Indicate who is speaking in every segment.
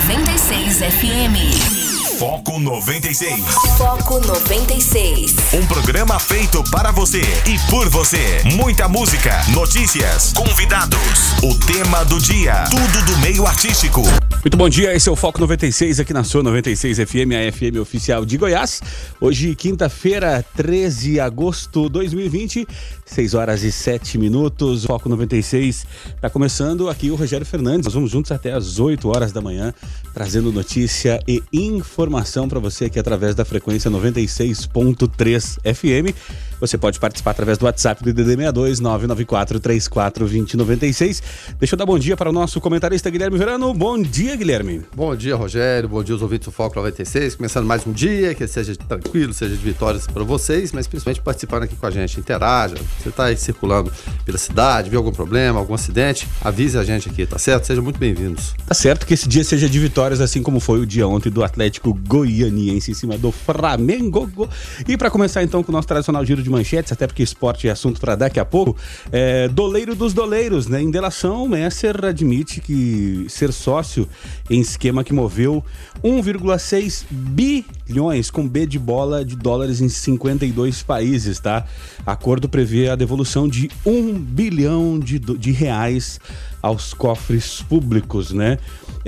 Speaker 1: 96 FM.
Speaker 2: Foco 96.
Speaker 1: Foco 96.
Speaker 2: Um programa feito para você e por você. Muita música, notícias, convidados, o tema do dia, tudo do meio artístico.
Speaker 3: Muito bom dia, esse é o Foco 96 aqui na sua 96 FM, a FM oficial de Goiás. Hoje, quinta-feira, 13 de agosto de 2020, 6 horas e 7 minutos. O Foco 96 está começando aqui o Rogério Fernandes. Nós vamos juntos até as 8 horas da manhã, trazendo notícia e informação para você aqui através da frequência 96.3 FM. Você pode participar através do WhatsApp do DD62 994 34 2096. Deixa eu dar bom dia para o nosso comentarista Guilherme Verano. Bom dia, Guilherme.
Speaker 4: Bom dia, Rogério. Bom dia aos ouvintes do Foco 96. Começando mais um dia, que seja tranquilo, seja de vitórias para vocês, mas principalmente participando aqui com a gente. Interaja. Você está aí circulando pela cidade, viu algum problema, algum acidente? Avise a gente aqui, tá certo? Sejam muito bem-vindos.
Speaker 3: Tá certo que esse dia seja de vitórias, assim como foi o dia ontem do Atlético Goianiense em cima do Flamengo. E para começar então com o nosso tradicional giro de manchetes, até porque esporte é assunto para daqui a pouco. É, doleiro dos doleiros, né? Em delação, Messer admite que ser sócio em esquema que moveu 1,6 bilhões com B de bola de dólares em 52 países, tá? Acordo prevê a devolução de 1 bilhão de, de reais aos cofres públicos, né?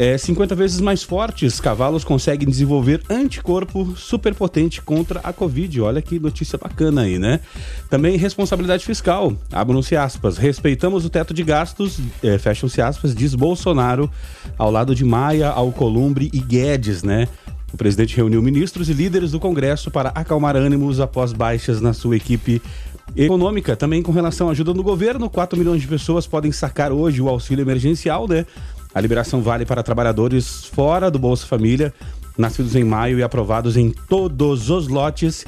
Speaker 3: É, 50 vezes mais fortes, cavalos conseguem desenvolver anticorpo superpotente contra a Covid. Olha que notícia bacana aí, né? Também responsabilidade fiscal. Abram-se aspas. Respeitamos o teto de gastos, é, fecham-se aspas, diz Bolsonaro, ao lado de Maia, Alcolumbre e Guedes, né? O presidente reuniu ministros e líderes do Congresso para acalmar ânimos após baixas na sua equipe econômica. Também com relação à ajuda do governo, 4 milhões de pessoas podem sacar hoje o auxílio emergencial, né? A liberação vale para trabalhadores fora do Bolsa Família, nascidos em maio e aprovados em todos os lotes.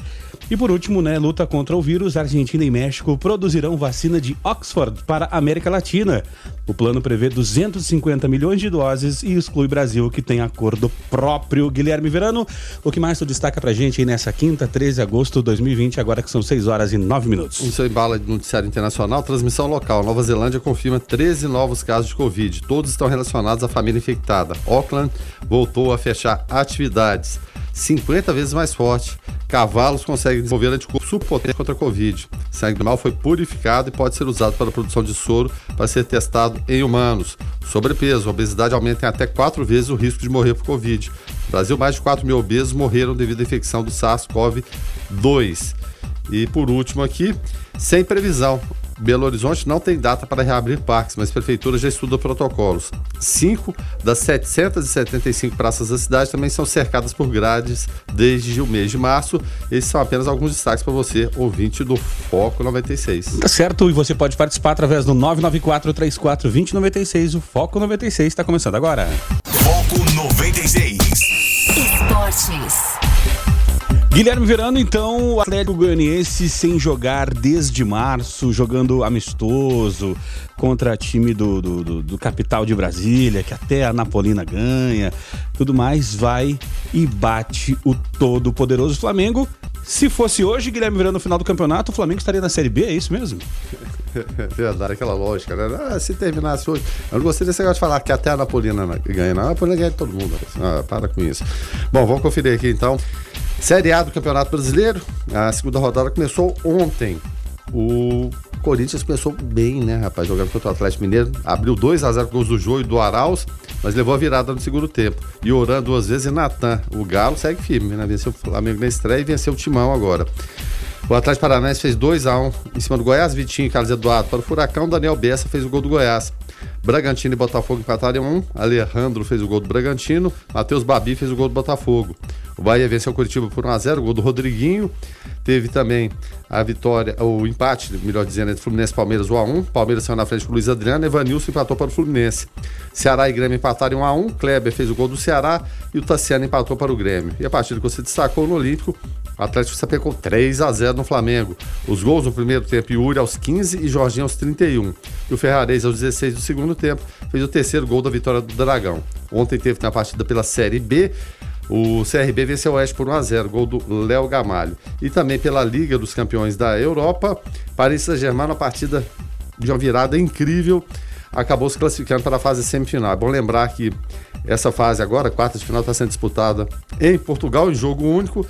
Speaker 3: E por último, né, luta contra o vírus, Argentina e México produzirão vacina de Oxford para a América Latina. O plano prevê 250 milhões de doses e exclui Brasil, que tem acordo próprio. Guilherme Verano, o que mais tu destaca pra gente aí nessa quinta, 13 de agosto de 2020, agora que são 6 horas e 9 minutos?
Speaker 4: Isso embala de noticiário internacional, transmissão local. Nova Zelândia confirma 13 novos casos de Covid. Todos estão relacionados à família infectada. Auckland voltou a fechar atividades. 50 vezes mais forte. Cavalos conseguem desenvolver anticorpo superpotente contra a Covid. Sangue animal foi purificado e pode ser usado para a produção de soro para ser testado em humanos. Sobrepeso, obesidade aumenta em até quatro vezes o risco de morrer por Covid. No Brasil, mais de 4 mil obesos morreram devido à infecção do SARS-CoV-2. E por último aqui, sem previsão. Belo Horizonte não tem data para reabrir parques, mas a prefeitura já estuda protocolos. Cinco das 775 praças da cidade também são cercadas por grades desde o mês de março. Esses são apenas alguns destaques para você, ouvinte do Foco 96.
Speaker 3: Tá certo, e você pode participar através do 994 34 2096. O Foco 96 está começando agora.
Speaker 2: Foco 96.
Speaker 1: Esportes.
Speaker 3: Guilherme Verano, então, o Atlético Goianiense sem jogar desde março, jogando amistoso contra time do, do, do, do, capital de Brasília, que até a Napolina ganha, tudo mais, vai e bate o todo poderoso Flamengo. Se fosse hoje, Guilherme Verano, no final do campeonato, o Flamengo estaria na Série B, é isso mesmo?
Speaker 4: Verdade, aquela lógica, né? Ah, se terminasse hoje. Eu não gostei desse negócio de falar que até a Napolina ganha, não. A Napolina ganha de todo mundo. Ah, para com isso. Bom, vamos conferir aqui então. Série A do Campeonato Brasileiro, a segunda rodada começou ontem. O Corinthians começou bem, né, rapaz, jogando contra o Atlético Mineiro. Abriu 2 a 0 com os do Jô e do Arauz, mas levou a virada no segundo tempo. E orando duas vezes e Natan. O Galo segue firme, né? Venceu o Flamengo na estreia e venceu o Timão agora. O Atlético Paranaense fez 2 a 1 um em cima do Goiás, Vitinho e Carlos Eduardo para o Furacão, Daniel Bessa fez o gol do Goiás. Bragantino e Botafogo empataram 1 um, Alejandro fez o gol do Bragantino, Matheus Babi fez o gol do Botafogo. O Bahia venceu o Curitiba por 1x0, o gol do Rodriguinho. Teve também a vitória, o empate, melhor dizendo, entre Fluminense e Palmeiras 1x1. Palmeiras saiu na frente com o Luiz Adriano, Evanilson empatou para o Fluminense. Ceará e Grêmio empataram 1x1, Kleber fez o gol do Ceará e o Tassiano empatou para o Grêmio. E a partida que você destacou no Olímpico, Atlético sapecou 3 a 0 no Flamengo. Os gols no primeiro tempo, Yuri aos 15 e Jorginho aos 31. E o Ferrarese aos 16 do segundo tempo fez o terceiro gol da vitória do Dragão. Ontem teve na partida pela Série B o CRB venceu o Oeste por 1x0, gol do Léo Gamalho. E também pela Liga dos Campeões da Europa, Paris Saint-Germain, uma partida de uma virada incrível. acabou se classificando para a fase semifinal. É bom lembrar que essa fase agora, quarta de final, está sendo disputada em Portugal, em jogo único.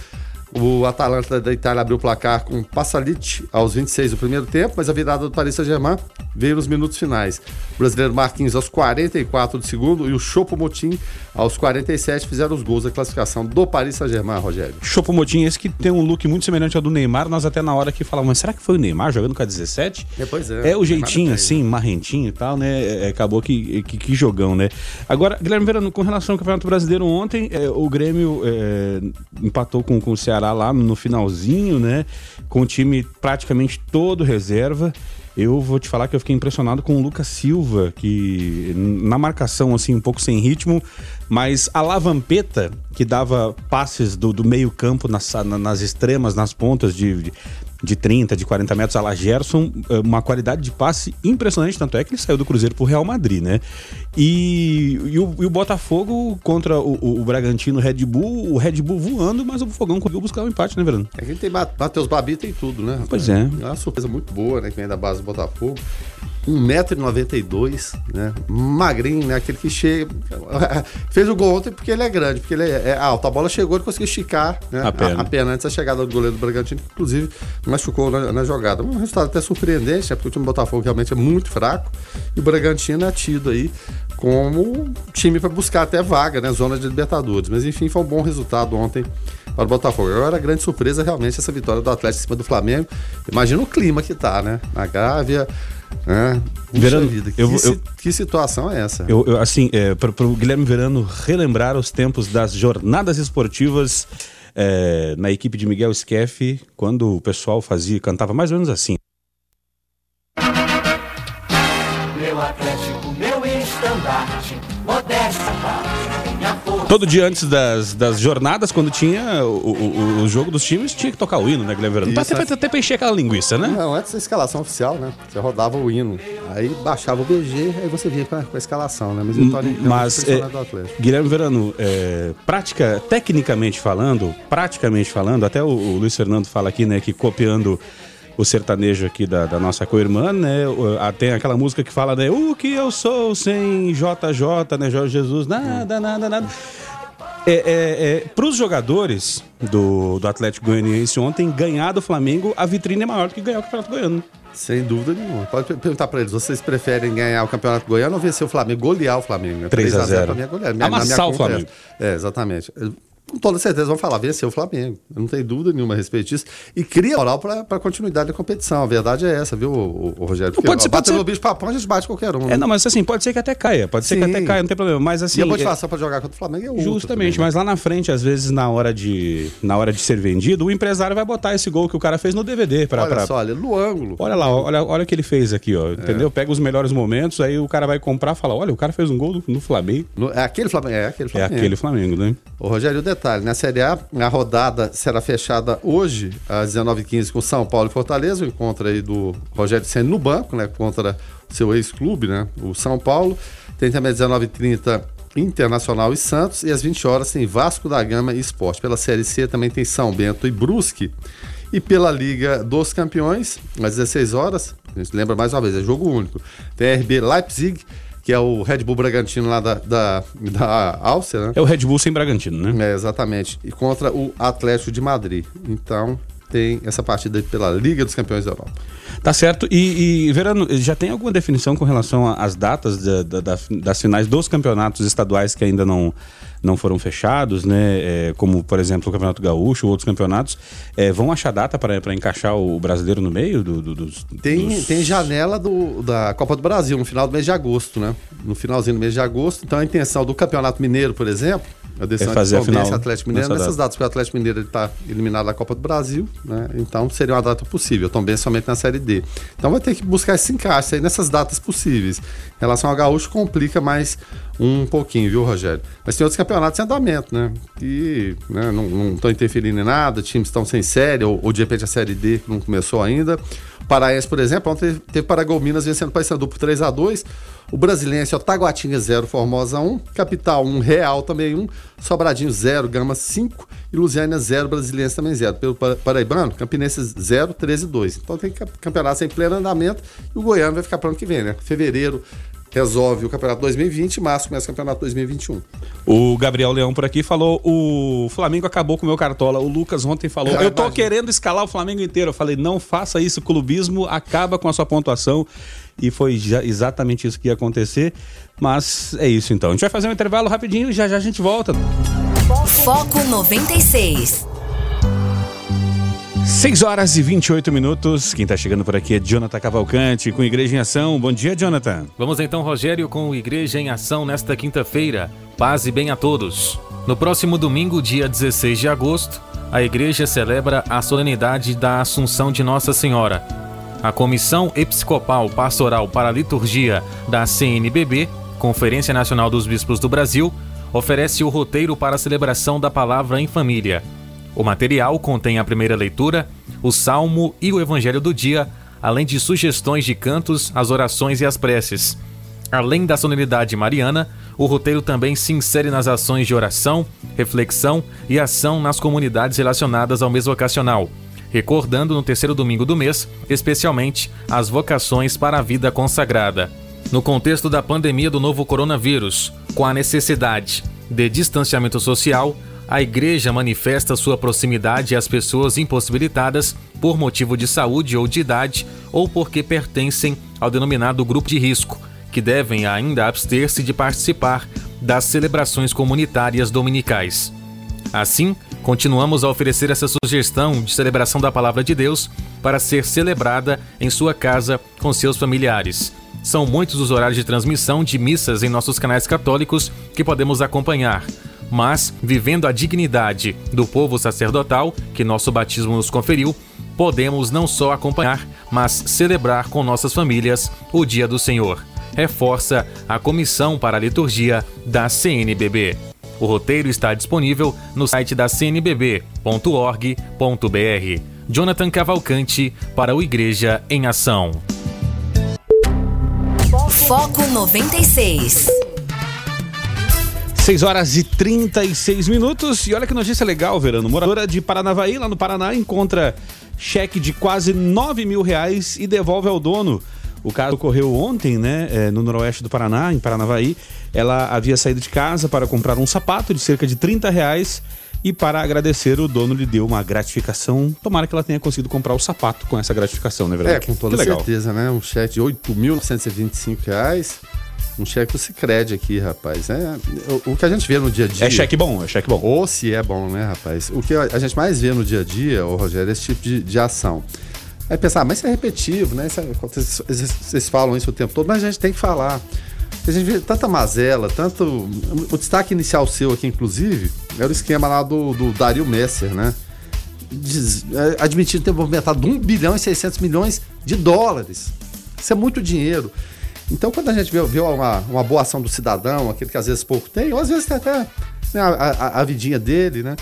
Speaker 4: O Atalanta da Itália abriu o placar com Passalit aos 26 do primeiro tempo, mas a virada do Paris Saint-Germain veio nos minutos finais. O brasileiro Marquinhos aos 44 do segundo e o Chopo Motim aos 47 fizeram os gols da classificação do Paris Saint-Germain, Rogério.
Speaker 3: Chopo Motim, esse que tem um look muito semelhante ao do Neymar, nós até na hora que falamos, mas será que foi o Neymar jogando com a 17?
Speaker 4: É, pois é.
Speaker 3: É o jeitinho assim, marrentinho e tal, né? É, acabou que, que, que, jogão, né? Agora, Guilherme Verano, com relação ao Campeonato Brasileiro ontem, é, o Grêmio é, empatou com, com o Ceará lá no finalzinho, né? Com o time praticamente todo reserva. Eu vou te falar que eu fiquei impressionado com o Lucas Silva, que na marcação, assim, um pouco sem ritmo, mas a Lavampeta, que dava passes do, do meio-campo nas, nas extremas, nas pontas de, de de 30, de 40 metros, a la Gerson, eh, uma qualidade de passe impressionante, tanto é que ele saiu do Cruzeiro pro Real Madrid, né? E, e, o, e o, Botafogo contra o, o, Bragantino Red Bull, o Red Bull voando, mas o Fogão conseguiu buscar o um empate, né, Verano?
Speaker 4: É que tem Matheus Babi, tem tudo, né?
Speaker 3: Pois é.
Speaker 4: É uma surpresa muito boa, né, que vem da base do Botafogo. 1,92m, né? Magrinho, né? Aquele que chega. Fez o gol ontem porque ele é grande, porque ele é, é alto. A bola chegou e conseguiu esticar né?
Speaker 3: a, perna.
Speaker 4: A, a, perna antes da chegada do goleiro do Bragantino, que inclusive machucou na, na, jogada. Um resultado até surpreendente, né? Porque o time do Botafogo realmente é muito fraco. E o Bragantino é tido aí como time para buscar até vaga, né? Zona de Libertadores. Mas enfim, foi um bom resultado ontem para o Botafogo. Agora, a grande surpresa realmente essa vitória do Atlético em cima do Flamengo. Imagina o clima que tá, né? Na Gávea. É,
Speaker 3: Verano,
Speaker 4: vida, que, eu, eu, que, situação é essa?
Speaker 3: Eu, eu assim, é, para o Guilherme Verano relembrar os tempos das jornadas esportivas é, na equipe de Miguel Skeff, quando o pessoal fazia, cantava mais ou menos assim. Meu Atlético, estandarte, modesta Todo dia antes das, das jornadas, quando tinha o, o, o jogo dos times, tinha que tocar o hino, né, Guilherme Verano? Até, até, até pra encher aquela linguiça, né?
Speaker 4: Não, antes da escalação oficial, né? Você rodava o hino, aí baixava o BG, aí você vinha com a, com a escalação, né?
Speaker 3: Mas, Mas é, Guilherme Verano, é, prática, tecnicamente falando, praticamente falando, até o, o Luiz Fernando fala aqui, né, que copiando o sertanejo aqui da, da nossa co-irmã, né? Tem aquela música que fala, né? O que eu sou sem JJ, né? Jorge Jesus, nada, nada, nada. É, é, é, para os jogadores do, do Atlético Goianiense ontem, ganhar do Flamengo, a vitrine é maior do que ganhar o Campeonato Goiano.
Speaker 4: Sem dúvida nenhuma. Pode perguntar para eles, vocês preferem ganhar o Campeonato Goiano ou vencer o Flamengo? Golear o Flamengo. Né?
Speaker 3: 3 a 0
Speaker 4: para mim é golear.
Speaker 3: Amassar o Flamengo.
Speaker 4: É, exatamente com toda certeza vão falar, venceu o Flamengo. Eu não tenho dúvida nenhuma a respeito disso. E cria moral para a continuidade da competição. A verdade é essa, viu, o, o Rogério?
Speaker 3: Porque, pode ser, pode ser...
Speaker 4: no bicho papão, a gente bate qualquer um.
Speaker 3: É, não, mas assim, pode ser que até caia. Pode ser Sim. que até caia, não tem problema. Mas assim. E
Speaker 4: a motivação é... para jogar contra o Flamengo é outra.
Speaker 3: Justamente, também, né? mas lá na frente, às vezes, na hora, de, na hora de ser vendido, o empresário vai botar esse gol que o cara fez no DVD. Pra,
Speaker 4: olha
Speaker 3: pra...
Speaker 4: só, olha, no ângulo.
Speaker 3: Olha lá, olha, olha o que ele fez aqui, ó. Entendeu? É. Pega os melhores momentos, aí o cara vai comprar e fala: olha, o cara fez um gol no, no Flamengo.
Speaker 4: No, é aquele Flamengo, é aquele Flamengo.
Speaker 3: É aquele Flamengo, né?
Speaker 4: Ô, Rogério, o detalhe, na Série A, a rodada será fechada hoje, às 19h15, com São Paulo e Fortaleza, o encontro aí do Rogério Senna no banco, né? Contra seu ex-clube, né? O São Paulo. Tem também às 19h30 Internacional e Santos. E às 20 horas tem Vasco da Gama e Esporte. Pela Série C também tem São Bento e Brusque. E pela Liga dos Campeões, às 16 horas, a gente lembra mais uma vez, é jogo único. Tem RB Leipzig que é o Red Bull Bragantino lá da, da, da Áustria, né?
Speaker 3: É o Red Bull sem Bragantino, né?
Speaker 4: É, exatamente. E contra o Atlético de Madrid. Então, tem essa partida pela Liga dos Campeões da Europa.
Speaker 3: Tá certo. E, e Verano, já tem alguma definição com relação às datas da, da, das finais dos campeonatos estaduais que ainda não não foram fechados, né? É, como, por exemplo, o Campeonato Gaúcho, outros campeonatos, é, vão achar data para encaixar o brasileiro no meio do, do, dos,
Speaker 4: tem,
Speaker 3: dos...
Speaker 4: tem janela do, da Copa do Brasil no final do mês de agosto, né? No finalzinho do mês de agosto. Então a intenção do Campeonato Mineiro, por exemplo,
Speaker 3: a decisão é fazer de a final
Speaker 4: Atlético Mineiro nessas data. datas, porque o Atlético Mineiro está eliminado da Copa do Brasil, né? Então seria uma data possível, também somente na Série D. Então vai ter que buscar esse encaixe aí nessas datas possíveis. Em relação ao Gaúcho, complica mais um pouquinho, viu, Rogério? Mas tem outros campeonatos em andamento, né? Que né, não estão interferindo em nada, times estão sem série, ou, ou, de repente a série D que não começou ainda. Paraense, por exemplo, ontem teve Paragominas vencendo o Paysandu por 3 a 2 O Brasilense, ó, Taguatinga 0, Formosa 1, Capital 1, Real também 1, Sobradinho 0, Gama 5 e Lusiana 0, Brasiliense também 0. Pelo Paraibano, Campinense 0, 13 2. Então tem campeonatos em pleno andamento e o Goiano vai ficar para o ano que vem, né? Fevereiro resolve o campeonato 2020 e março começa o campeonato 2021.
Speaker 3: O Gabriel Leão por aqui falou: o Flamengo acabou com o meu cartola. O Lucas ontem falou:
Speaker 4: Ah,
Speaker 3: Eu tô querendo escalar o Flamengo inteiro. Eu falei: não faça isso, o clubismo acaba com a sua pontuação. E foi já- exatamente isso que ia acontecer. Mas é isso então. A gente vai fazer um intervalo rapidinho e já já a gente volta.
Speaker 1: Foco 96.
Speaker 3: 6 horas e 28 minutos. Quem tá chegando por aqui é Jonathan Cavalcante com Igreja em Ação. Bom dia, Jonathan.
Speaker 5: Vamos então, Rogério, com Igreja em Ação nesta quinta-feira. Paz e bem a todos. No próximo domingo, dia 16 de agosto, a Igreja celebra a solenidade da Assunção de Nossa Senhora. A Comissão Episcopal Pastoral para a Liturgia da CNBB, Conferência Nacional dos Bispos do Brasil, oferece o roteiro para a celebração da Palavra em Família. O material contém a primeira leitura, o salmo e o evangelho do dia, além de sugestões de cantos, as orações e as preces. Além da solenidade mariana, o roteiro também se insere nas ações de oração, reflexão e ação nas comunidades relacionadas ao mês vocacional, recordando no terceiro domingo do mês, especialmente as vocações para a vida consagrada. No contexto da pandemia do novo coronavírus, com a necessidade de distanciamento social, a igreja manifesta sua proximidade às pessoas impossibilitadas por motivo de saúde ou de idade ou porque pertencem ao denominado grupo de risco, que devem ainda abster-se de participar das celebrações comunitárias dominicais. Assim, continuamos a oferecer essa sugestão de celebração da Palavra de Deus para ser celebrada em sua casa com seus familiares. São muitos os horários de transmissão de missas em nossos canais católicos que podemos acompanhar. Mas, vivendo a dignidade do povo sacerdotal que nosso batismo nos conferiu, podemos não só acompanhar, mas celebrar com nossas famílias o Dia do Senhor. Reforça a Comissão para a Liturgia da CNBB. O roteiro está disponível no site da cnbb.org.br. Jonathan Cavalcante para o Igreja em Ação.
Speaker 1: Foco 96.
Speaker 3: 6 horas e 36 minutos. E olha que notícia legal, Verano. Moradora de Paranavaí, lá no Paraná, encontra cheque de quase 9 mil reais e devolve ao dono. O caso ocorreu ontem, né, é, no noroeste do Paraná, em Paranavaí. Ela havia saído de casa para comprar um sapato de cerca de 30 reais e para agradecer o dono lhe deu uma gratificação. Tomara que ela tenha conseguido comprar o sapato com essa gratificação, né,
Speaker 4: É,
Speaker 3: verdade?
Speaker 4: com toda
Speaker 3: Que legal.
Speaker 4: certeza, né? Um cheque de 8.925 reais. Um cheque do Cicred aqui, rapaz. É, o, o que a gente vê no dia a dia.
Speaker 3: É cheque bom, é cheque bom.
Speaker 4: Ou se é bom, né, rapaz? O que a a gente mais vê no dia a dia, ô Rogério, é esse tipo de, de ação. Aí pensar, mas isso é repetitivo, né? Isso é- vocês, vocês falam isso o tempo todo, mas a gente tem que falar. A gente vê tanta mazela, tanto. O destaque inicial seu aqui, inclusive, era o esquema lá do, do Dario Messer, né? Diz- é, admitindo ter movimentado 1 bilhão e 600 milhões de dólares. Isso é muito dinheiro. Então, quando a gente vê, vê uma, uma boa ação do cidadão, aquele que às vezes pouco tem, ou às vezes tem até né, a, a- a vidinha dele, né?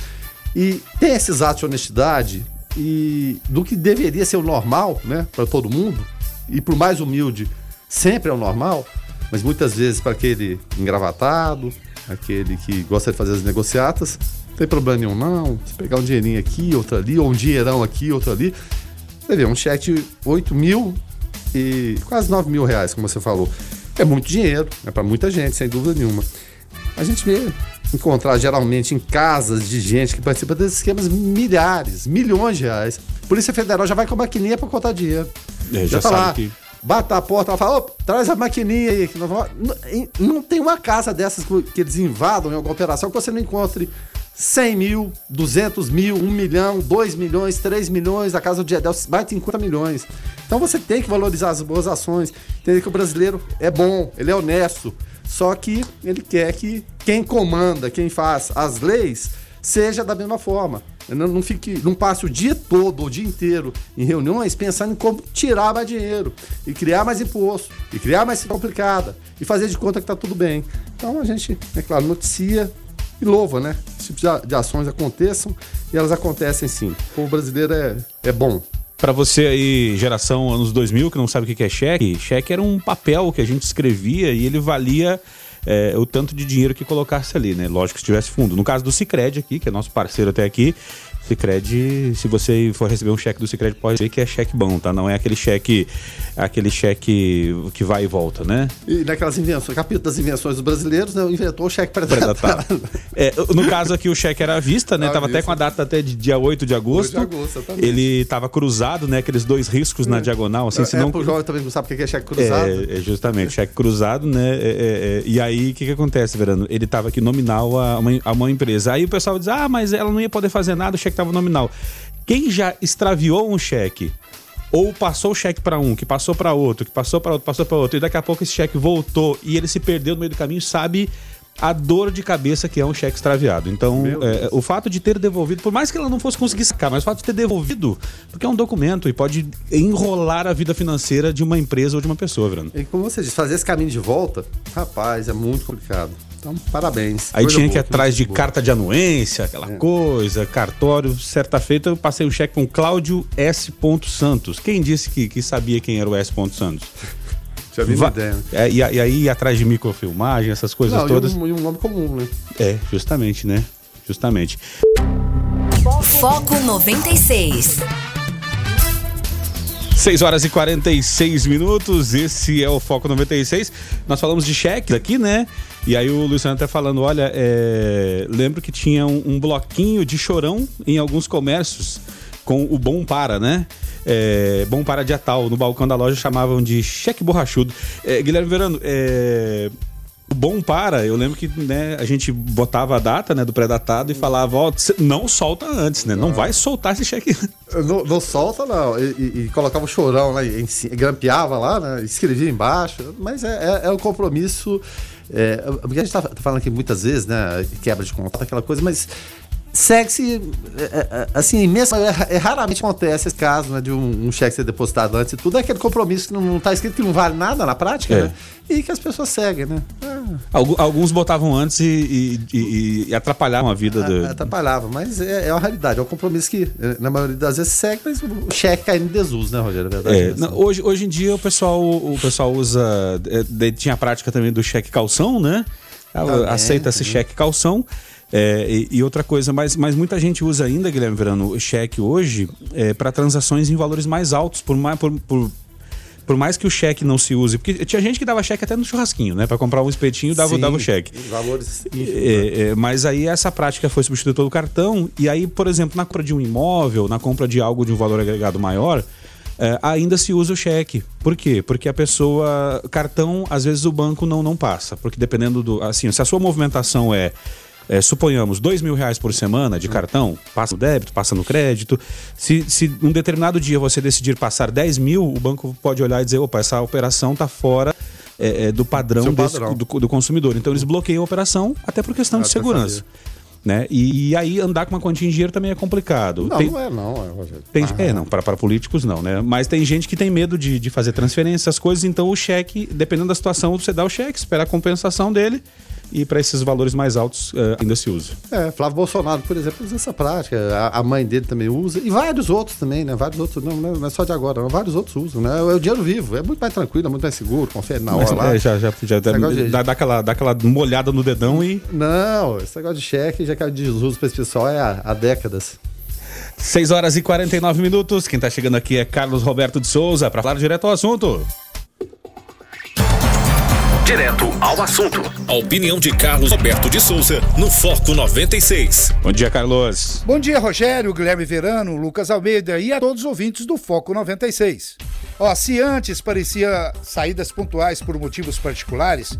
Speaker 4: E tem esses atos de honestidade e do que deveria ser o normal, né, para todo mundo, e pro mais humilde, sempre é o normal, mas muitas vezes para aquele engravatado, aquele que gosta de fazer as negociatas, não tem problema nenhum, não. Se pegar um dinheirinho aqui, outro ali, ou um dinheirão aqui, outro ali, você vê, um cheque de 8 mil e quase 9 mil reais, como você falou. É muito dinheiro, é para muita gente, sem dúvida nenhuma. A gente vê encontrar geralmente em casas de gente que participa desses esquemas milhares, milhões de reais. Polícia Federal já vai com a maquininha para contar dinheiro.
Speaker 3: É, já
Speaker 4: tá
Speaker 3: sabe
Speaker 4: lá,
Speaker 3: que-
Speaker 4: bate a porta, ela fala, "Ô, traz a maquininha aí. que nós vamos-" Não, em- não tem uma casa dessas que que eles invadam em alguma operação que você não encontre 100 mil, 200 mil, 1 milhão, 2 milhões, 3 milhões, a casa do Diedel vai ter 50 milhões. Então você tem que valorizar as boas ações, entender que o brasileiro é bom, ele é honesto, só que ele quer que quem comanda, quem faz as leis, seja da mesma forma. Não, não fique, não passe o dia todo, o dia inteiro em reuniões pensando em como tirar mais dinheiro e criar mais imposto e criar mais complicada e fazer de conta que tá tudo bem. Então a gente, é claro, noticia e louva, né? Esse tipo de, ações aconteçam e elas acontecem sim. O povo brasileiro é, é bom.
Speaker 3: Pra você aí, geração anos 2000, que não sabe o que é cheque, cheque era um papel que a gente escrevia e ele valia é, o tanto de dinheiro que colocasse ali, né? Lógico que se tivesse fundo. No caso do Cicred aqui, que é nosso parceiro até aqui, Cicred, se você for receber um cheque do Cicred, pode ver que é cheque bom, tá? Não é aquele cheque, aquele cheque que vai e volta, né?
Speaker 4: E naquelas invenções, capítulo das invenções dos brasileiros, né, inventou o cheque predatado.
Speaker 3: É, no caso aqui, o cheque era à vista, né?
Speaker 4: À
Speaker 3: tava
Speaker 4: vista.
Speaker 3: até com a data até de dia 8 de agosto.
Speaker 4: 8 de agosto, exatamente.
Speaker 3: Ele tava cruzado, né? Aqueles dois riscos na diagonal, assim,
Speaker 4: é,
Speaker 3: senão...
Speaker 4: pro jovem também não sabe o que é cheque cruzado.
Speaker 3: É, é, justamente, cheque cruzado, né? É, é, é, e aí, o que, que acontece, Verano? Ele estava aqui nominal a uma, a uma empresa. Aí o pessoal diz: ah, mas ela não ia poder fazer nada, o cheque estava nominal. Quem já extraviou um cheque, ou passou o cheque para um, que passou para outro, que passou para outro, passou para outro, e daqui a pouco esse cheque voltou e ele se perdeu no meio do caminho, sabe a dor de cabeça que é um cheque extraviado. Então, é, o fato de ter devolvido, por mais que ela não fosse conseguir sacar, mas o fato de ter devolvido, porque é um documento e pode enrolar a vida financeira de uma empresa ou de uma pessoa, Verano.
Speaker 4: E como você disse, fazer esse caminho de volta, rapaz, é muito complicado. Então, parabéns.
Speaker 3: Aí tinha que ir
Speaker 4: boa,
Speaker 3: atrás de
Speaker 4: boa.
Speaker 3: carta de anuência, aquela coisa, cartório. Certa feita eu passei um cheque com Cláudio S. Santos. Quem disse que, que sabia quem era o S. Santos? Va-
Speaker 4: ideia.
Speaker 3: É, e, e aí atrás de microfilmagem, essas coisas
Speaker 4: Não,
Speaker 3: todas.
Speaker 4: e um, e um nome comum, né?
Speaker 3: É, justamente, né? Justamente.
Speaker 1: Foco 96.
Speaker 3: 6 horas e 46 minutos, esse é o Foco 96. Nós falamos de cheques aqui, né? E aí o Luciano tá falando, olha, é, lembro que tinha um, um bloquinho de chorão em alguns comércios com o Bom Para, né? É, bom Para tal, no balcão da loja chamavam de cheque borrachudo. É, Guilherme Verano, é, o Bom Para, eu lembro que né, a gente botava a data né, do pré-datado e falava, ó, não solta antes, né? Não vai soltar esse cheque
Speaker 4: Não, não solta, não. E, e- e colocava o chorão lá em cima, grampeava lá, né? Escrevia embaixo. Mas é, é, é um compromisso. É, porque a gente tá, tá falando aqui muitas vezes, né? Quebra de contrato, aquela coisa, mas segue-se. é, é, assim, mesmo, é, é raramente acontece esse caso, né? De um, um cheque ser depositado antes e tudo. É aquele compromisso que não, não tá escrito que não vale nada na prática,
Speaker 3: É.
Speaker 4: né? E que as pessoas seguem, né?
Speaker 3: Algu- Alguns botavam antes e, e- e- atrapalhavam a vida do.
Speaker 4: Ah, Atrapalhava, mas é, é uma realidade, é um compromisso que, eh, na maioria das vezes, segue, mas o cheque cai em desuso, né, Rogério? É verdade.
Speaker 3: É, hoje, hoje em dia o pessoal, o pessoal usa. é, de- tinha a prática também do cheque calção, né? Ah,
Speaker 4: Também,
Speaker 3: Aceita-se cheque calção. É, e, e outra coisa, mas, mas muita gente usa ainda, Guilherme Verano, o cheque hoje para transações em valores mais altos, por mais. Por, por, por mais que o cheque não se use, porque tinha gente que dava cheque até no churrasquinho, né? Para comprar um espetinho, dava,
Speaker 4: Sim,
Speaker 3: dava o cheque.
Speaker 4: Valores.
Speaker 3: É, é, mas aí essa prática foi substituída pelo cartão, e aí, por exemplo, na compra de um imóvel, na compra de algo de um valor agregado maior, é, ainda se usa o cheque. Por quê? Porque a pessoa. Cartão, às vezes o banco não, não passa. Porque dependendo do. Assim, se a sua movimentação é. É, suponhamos, dois mil reais por semana de cartão, passa no débito, passa no crédito. Se, se um determinado dia você decidir passar 10 mil, o banco pode olhar e dizer: opa, essa operação está fora é, é, do padrão,
Speaker 4: Seu
Speaker 3: desse-
Speaker 4: padrão.
Speaker 3: do, do consumidor. Então eles bloqueiam a operação até por questão de segurança. Né? E, e aí andar com uma quantia em dinheiro também é complicado.
Speaker 4: Não,
Speaker 3: Tem-
Speaker 4: não é não, é,
Speaker 3: tem-
Speaker 4: Ah,
Speaker 3: é, não, para, para políticos não, né? Mas tem gente que tem medo de, de fazer transferência, essas coisas, então o cheque, dependendo da situação, você dá o cheque, espera a compensação dele e para esses valores mais altos eh, ainda se usa.
Speaker 4: É, Flávio Bolsonaro, por exemplo, usa essa prática. A, a mãe dele também usa. E vários outros também, né? Vários outros, não, não é só de agora, não. Vários outros usam, né? É o dinheiro vivo, é muito mais tranquilo, é muito mais seguro, confere na hora
Speaker 3: Mas,
Speaker 4: lá.
Speaker 3: é, já, já, já dá,
Speaker 4: de-
Speaker 3: dá, dá aquela, dá aquela molhada no dedão e.
Speaker 4: Não, esse negócio de cheque já caiu de desuso para esse pessoal é há, há décadas.
Speaker 3: 6 horas e 49 minutos. Quem tá chegando aqui é Carlos Roberto de Souza para falar direto ao assunto.
Speaker 2: Direto ao assunto.
Speaker 6: A opinião de Carlos Roberto de Souza no Foco 96.
Speaker 3: Bom dia, Carlos.
Speaker 7: Bom dia, Rogério, Guilherme Verano, Lucas Almeida e a todos os ouvintes do Foco 96. Ó, se antes parecia saídas pontuais por motivos particulares,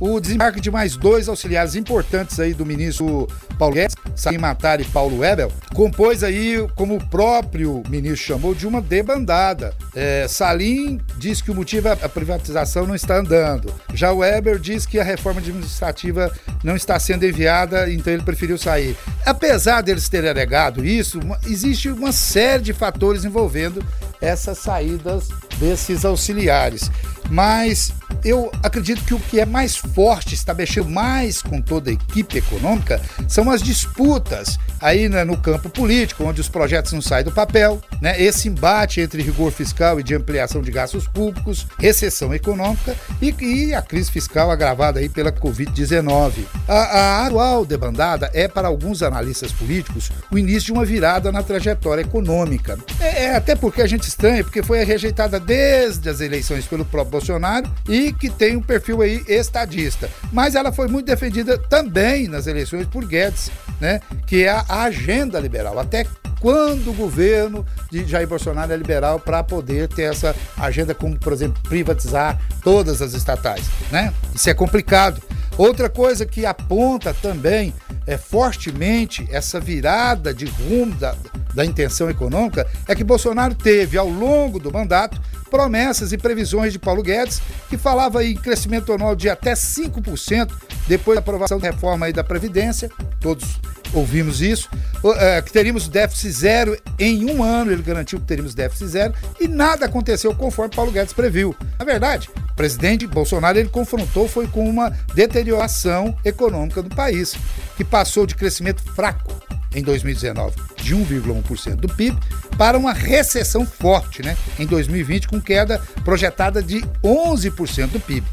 Speaker 7: o desembarque de mais dois auxiliares importantes aí do ministro Paulo Guedes, Salim Matar e Paulo Webel, compôs aí, como o próprio ministro chamou, de uma debandada. É, Salim diz que o motivo é a privatização não está andando. Já o Weber diz que a reforma administrativa não está sendo enviada, então ele preferiu sair. Apesar deles terem alegado isso, existe uma série de fatores envolvendo essas saídas desses auxiliares. Mas eu acredito que o que é mais forte, está mexendo mais com toda a equipe econômica, são as disputas aí né, no campo político, onde os projetos não saem do papel, né? Esse embate entre rigor fiscal e de ampliação de gastos públicos, recessão econômica e, e a crise fiscal agravada aí pela Covid-19. A, a atual debandada é, para alguns analistas políticos, o início de uma virada na trajetória econômica. É, é até porque a gente estranha, porque foi rejeitada desde as eleições pelo próprio Bolsonaro e que tem um perfil aí estadista. Mas ela foi muito defendida também nas eleições por Guedes, né? Que é a agenda liberal. Até quando o governo de Jair Bolsonaro é liberal para poder ter essa agenda, como, por exemplo, privatizar todas as estatais, né? Isso é complicado. Outra coisa que aponta também é, fortemente essa virada de rumo da, da intenção econômica é que Bolsonaro teve, ao longo do mandato, promessas e previsões de Paulo Guedes, que falava em crescimento anual de até 5% depois da aprovação da reforma da Previdência, todos ouvimos isso, é, que teríamos déficit zero em um ano, ele garantiu que teríamos déficit zero, e nada aconteceu conforme Paulo Guedes previu. Na verdade, o presidente Bolsonaro ele confrontou foi com uma deterioração econômica do país, que passou de crescimento fraco em 2019 de 1,1% do PIB para uma recessão forte, né, em 2020 com queda projetada de 11% do PIB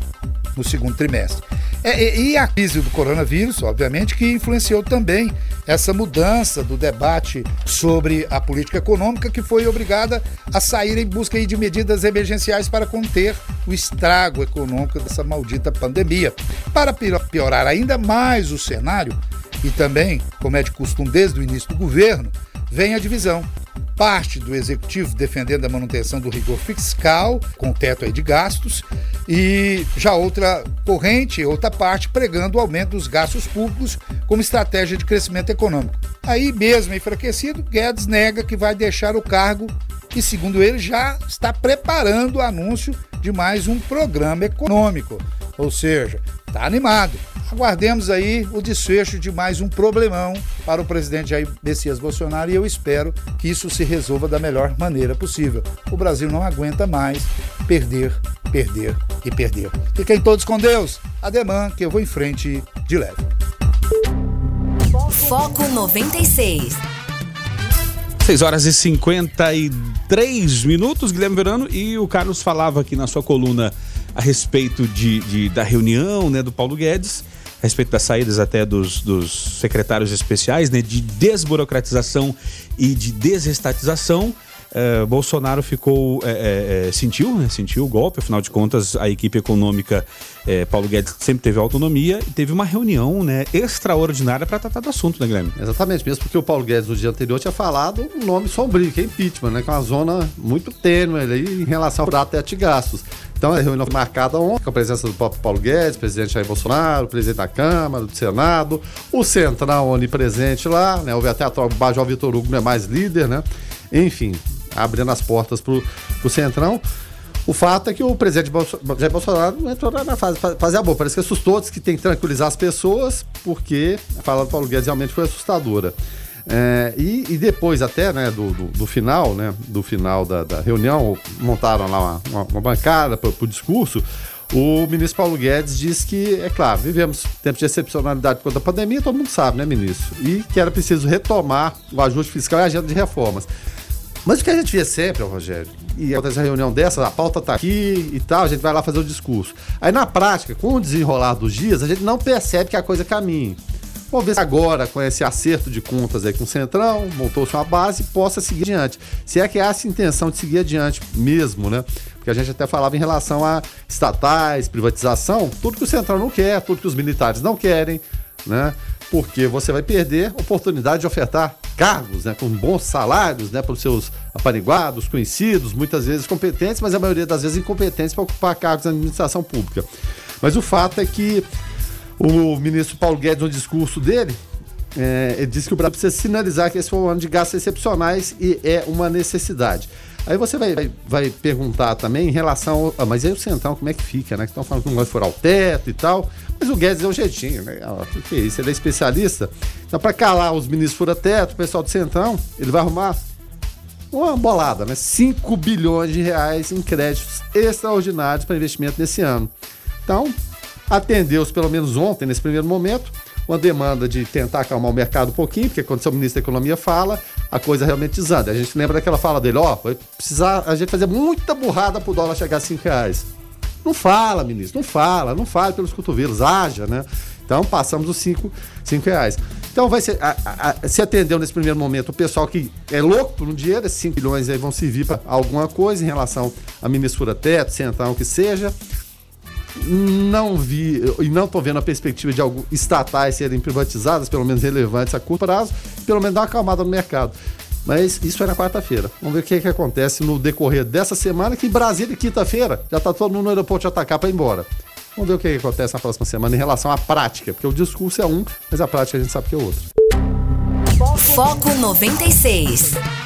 Speaker 7: no segundo trimestre. É, e a crise do coronavírus, obviamente, que influenciou também essa mudança do debate sobre a política econômica, que foi obrigada a sair em busca de medidas emergenciais para conter o estrago econômico dessa maldita pandemia. Para piorar ainda mais o cenário, e também, como é de costume desde o início do governo, vem a divisão. Parte do executivo defendendo a manutenção do rigor fiscal, com teto de gastos, e já outra corrente, outra parte, pregando o aumento dos gastos públicos como estratégia de crescimento econômico. Aí, mesmo enfraquecido, Guedes nega que vai deixar o cargo e, segundo ele, já está preparando o anúncio de mais um programa econômico. Ou seja, está animado. Aguardemos aí o desfecho de mais um problemão para o presidente Jair Messias Bolsonaro e eu espero que isso se resolva da melhor maneira possível. O Brasil não aguenta mais perder, perder e perder. Fiquem todos com Deus. Ademã, que eu vou em frente de leve.
Speaker 1: Foco 96.
Speaker 3: 6 horas e 53 minutos, Guilherme Verano, e o Carlos falava aqui na sua coluna a respeito de, de, da reunião né, do Paulo Guedes, a respeito das saídas até dos, dos secretários especiais, né, de desburocratização e de desestatização. Uh, Bolsonaro ficou é, é, sentiu né, sentiu o golpe afinal de contas a equipe econômica é, Paulo Guedes sempre teve autonomia e teve uma reunião né, extraordinária para tratar do assunto né Guilherme
Speaker 4: exatamente mesmo porque o Paulo Guedes no dia anterior tinha falado um nome sombrio que é impeachment né que é uma zona muito tênue ali em relação ao teto de gastos então a reunião marcada ontem com a presença do próprio Paulo Guedes, presidente Jair Bolsonaro, presidente da Câmara, do Senado, o Centrão onipresente lá, né? Houve até a troca, o Major Vitor Hugo não é mais líder, né? Enfim, abrindo as portas pro, pro Centrão. O fato é que o presidente Jair Bolsonaro entrou na fase, fase a boa. Parece que assustou, disse que tem que tranquilizar as pessoas, porque a fala do Paulo Guedes realmente foi assustadora. É, e, e, depois até né, do, do, do, final, né, do final da, da reunião, montaram lá uma, uma, uma bancada para o discurso. O ministro Paulo Guedes diz que, é claro, vivemos tempos de excepcionalidade por da pandemia, todo mundo sabe, né, ministro? E que era preciso retomar o ajuste fiscal e a agenda de reformas. Mas o que a gente vê sempre, Rogério, e acontece uma reunião dessa, a pauta tá aqui e tal, a gente vai lá fazer o discurso. Aí na prática, com o desenrolar dos dias, a gente não percebe que a coisa caminha. Vamos ver se agora, com esse acerto de contas aí com o Centrão, montou-se uma base, possa seguir adiante. Se é que há essa intenção de seguir adiante mesmo, né? Porque a gente até falava em relação a estatais, privatização, tudo que o Centrão não quer, tudo que os militares não querem, né? Porque você vai perder a oportunidade de ofertar cargos, né, com bons salários, né, para os seus apaniguados, conhecidos, muitas vezes competentes, mas a maioria das vezes incompetentes para ocupar cargos na administração pública. Mas o fato é que o ministro Paulo Guedes, no discurso dele, é, ele disse que o Brasil precisa sinalizar que esse foi um ano de gastos excepcionais e é uma necessidade. Aí você vai, vai, vai perguntar também em relação. Ao, ah, mas aí o Centrão, como é que fica, né? Que estão falando que não vai furar o teto e tal. Mas o Guedes é um jeitinho, né? O ah, que, que é isso? Ele é especialista. Então, para calar os ministros fura-teto, o pessoal do Centrão, ele vai arrumar uma bolada, né? 5 bilhões de reais em créditos extraordinários para investimento nesse ano. Então, atendeu-se pelo menos ontem, nesse primeiro momento, uma demanda de tentar acalmar o mercado um pouquinho, porque quando o seu ministro da Economia fala, a coisa realmente desanda. A gente lembra daquela fala dele, ó, vai precisar a gente fazer muita burrada pro dólar chegar a 5 reais. Não fala, ministro, não fala, não fala pelos cotovelos, haja, né? Então passamos os 5 reais. Então vai ser, a, a, se atendeu nesse primeiro momento o pessoal que é louco por um dinheiro, esses 5 bilhões aí vão servir para alguma coisa em relação à ministra teto, central, o que seja não vi e não estou vendo a perspectiva de alguns estatais serem privatizadas, pelo menos relevantes a curto prazo, pelo menos dar uma acalmada no mercado. Mas isso é na quarta-feira. Vamos ver o que, é que acontece no decorrer dessa semana, que Brasília, quinta-feira, já está todo mundo no aeroporto de atacar para ir embora. Vamos ver o que, é que acontece na próxima semana em relação à prática, porque o discurso é um, mas a prática a gente sabe que é outro.
Speaker 1: Foco 96.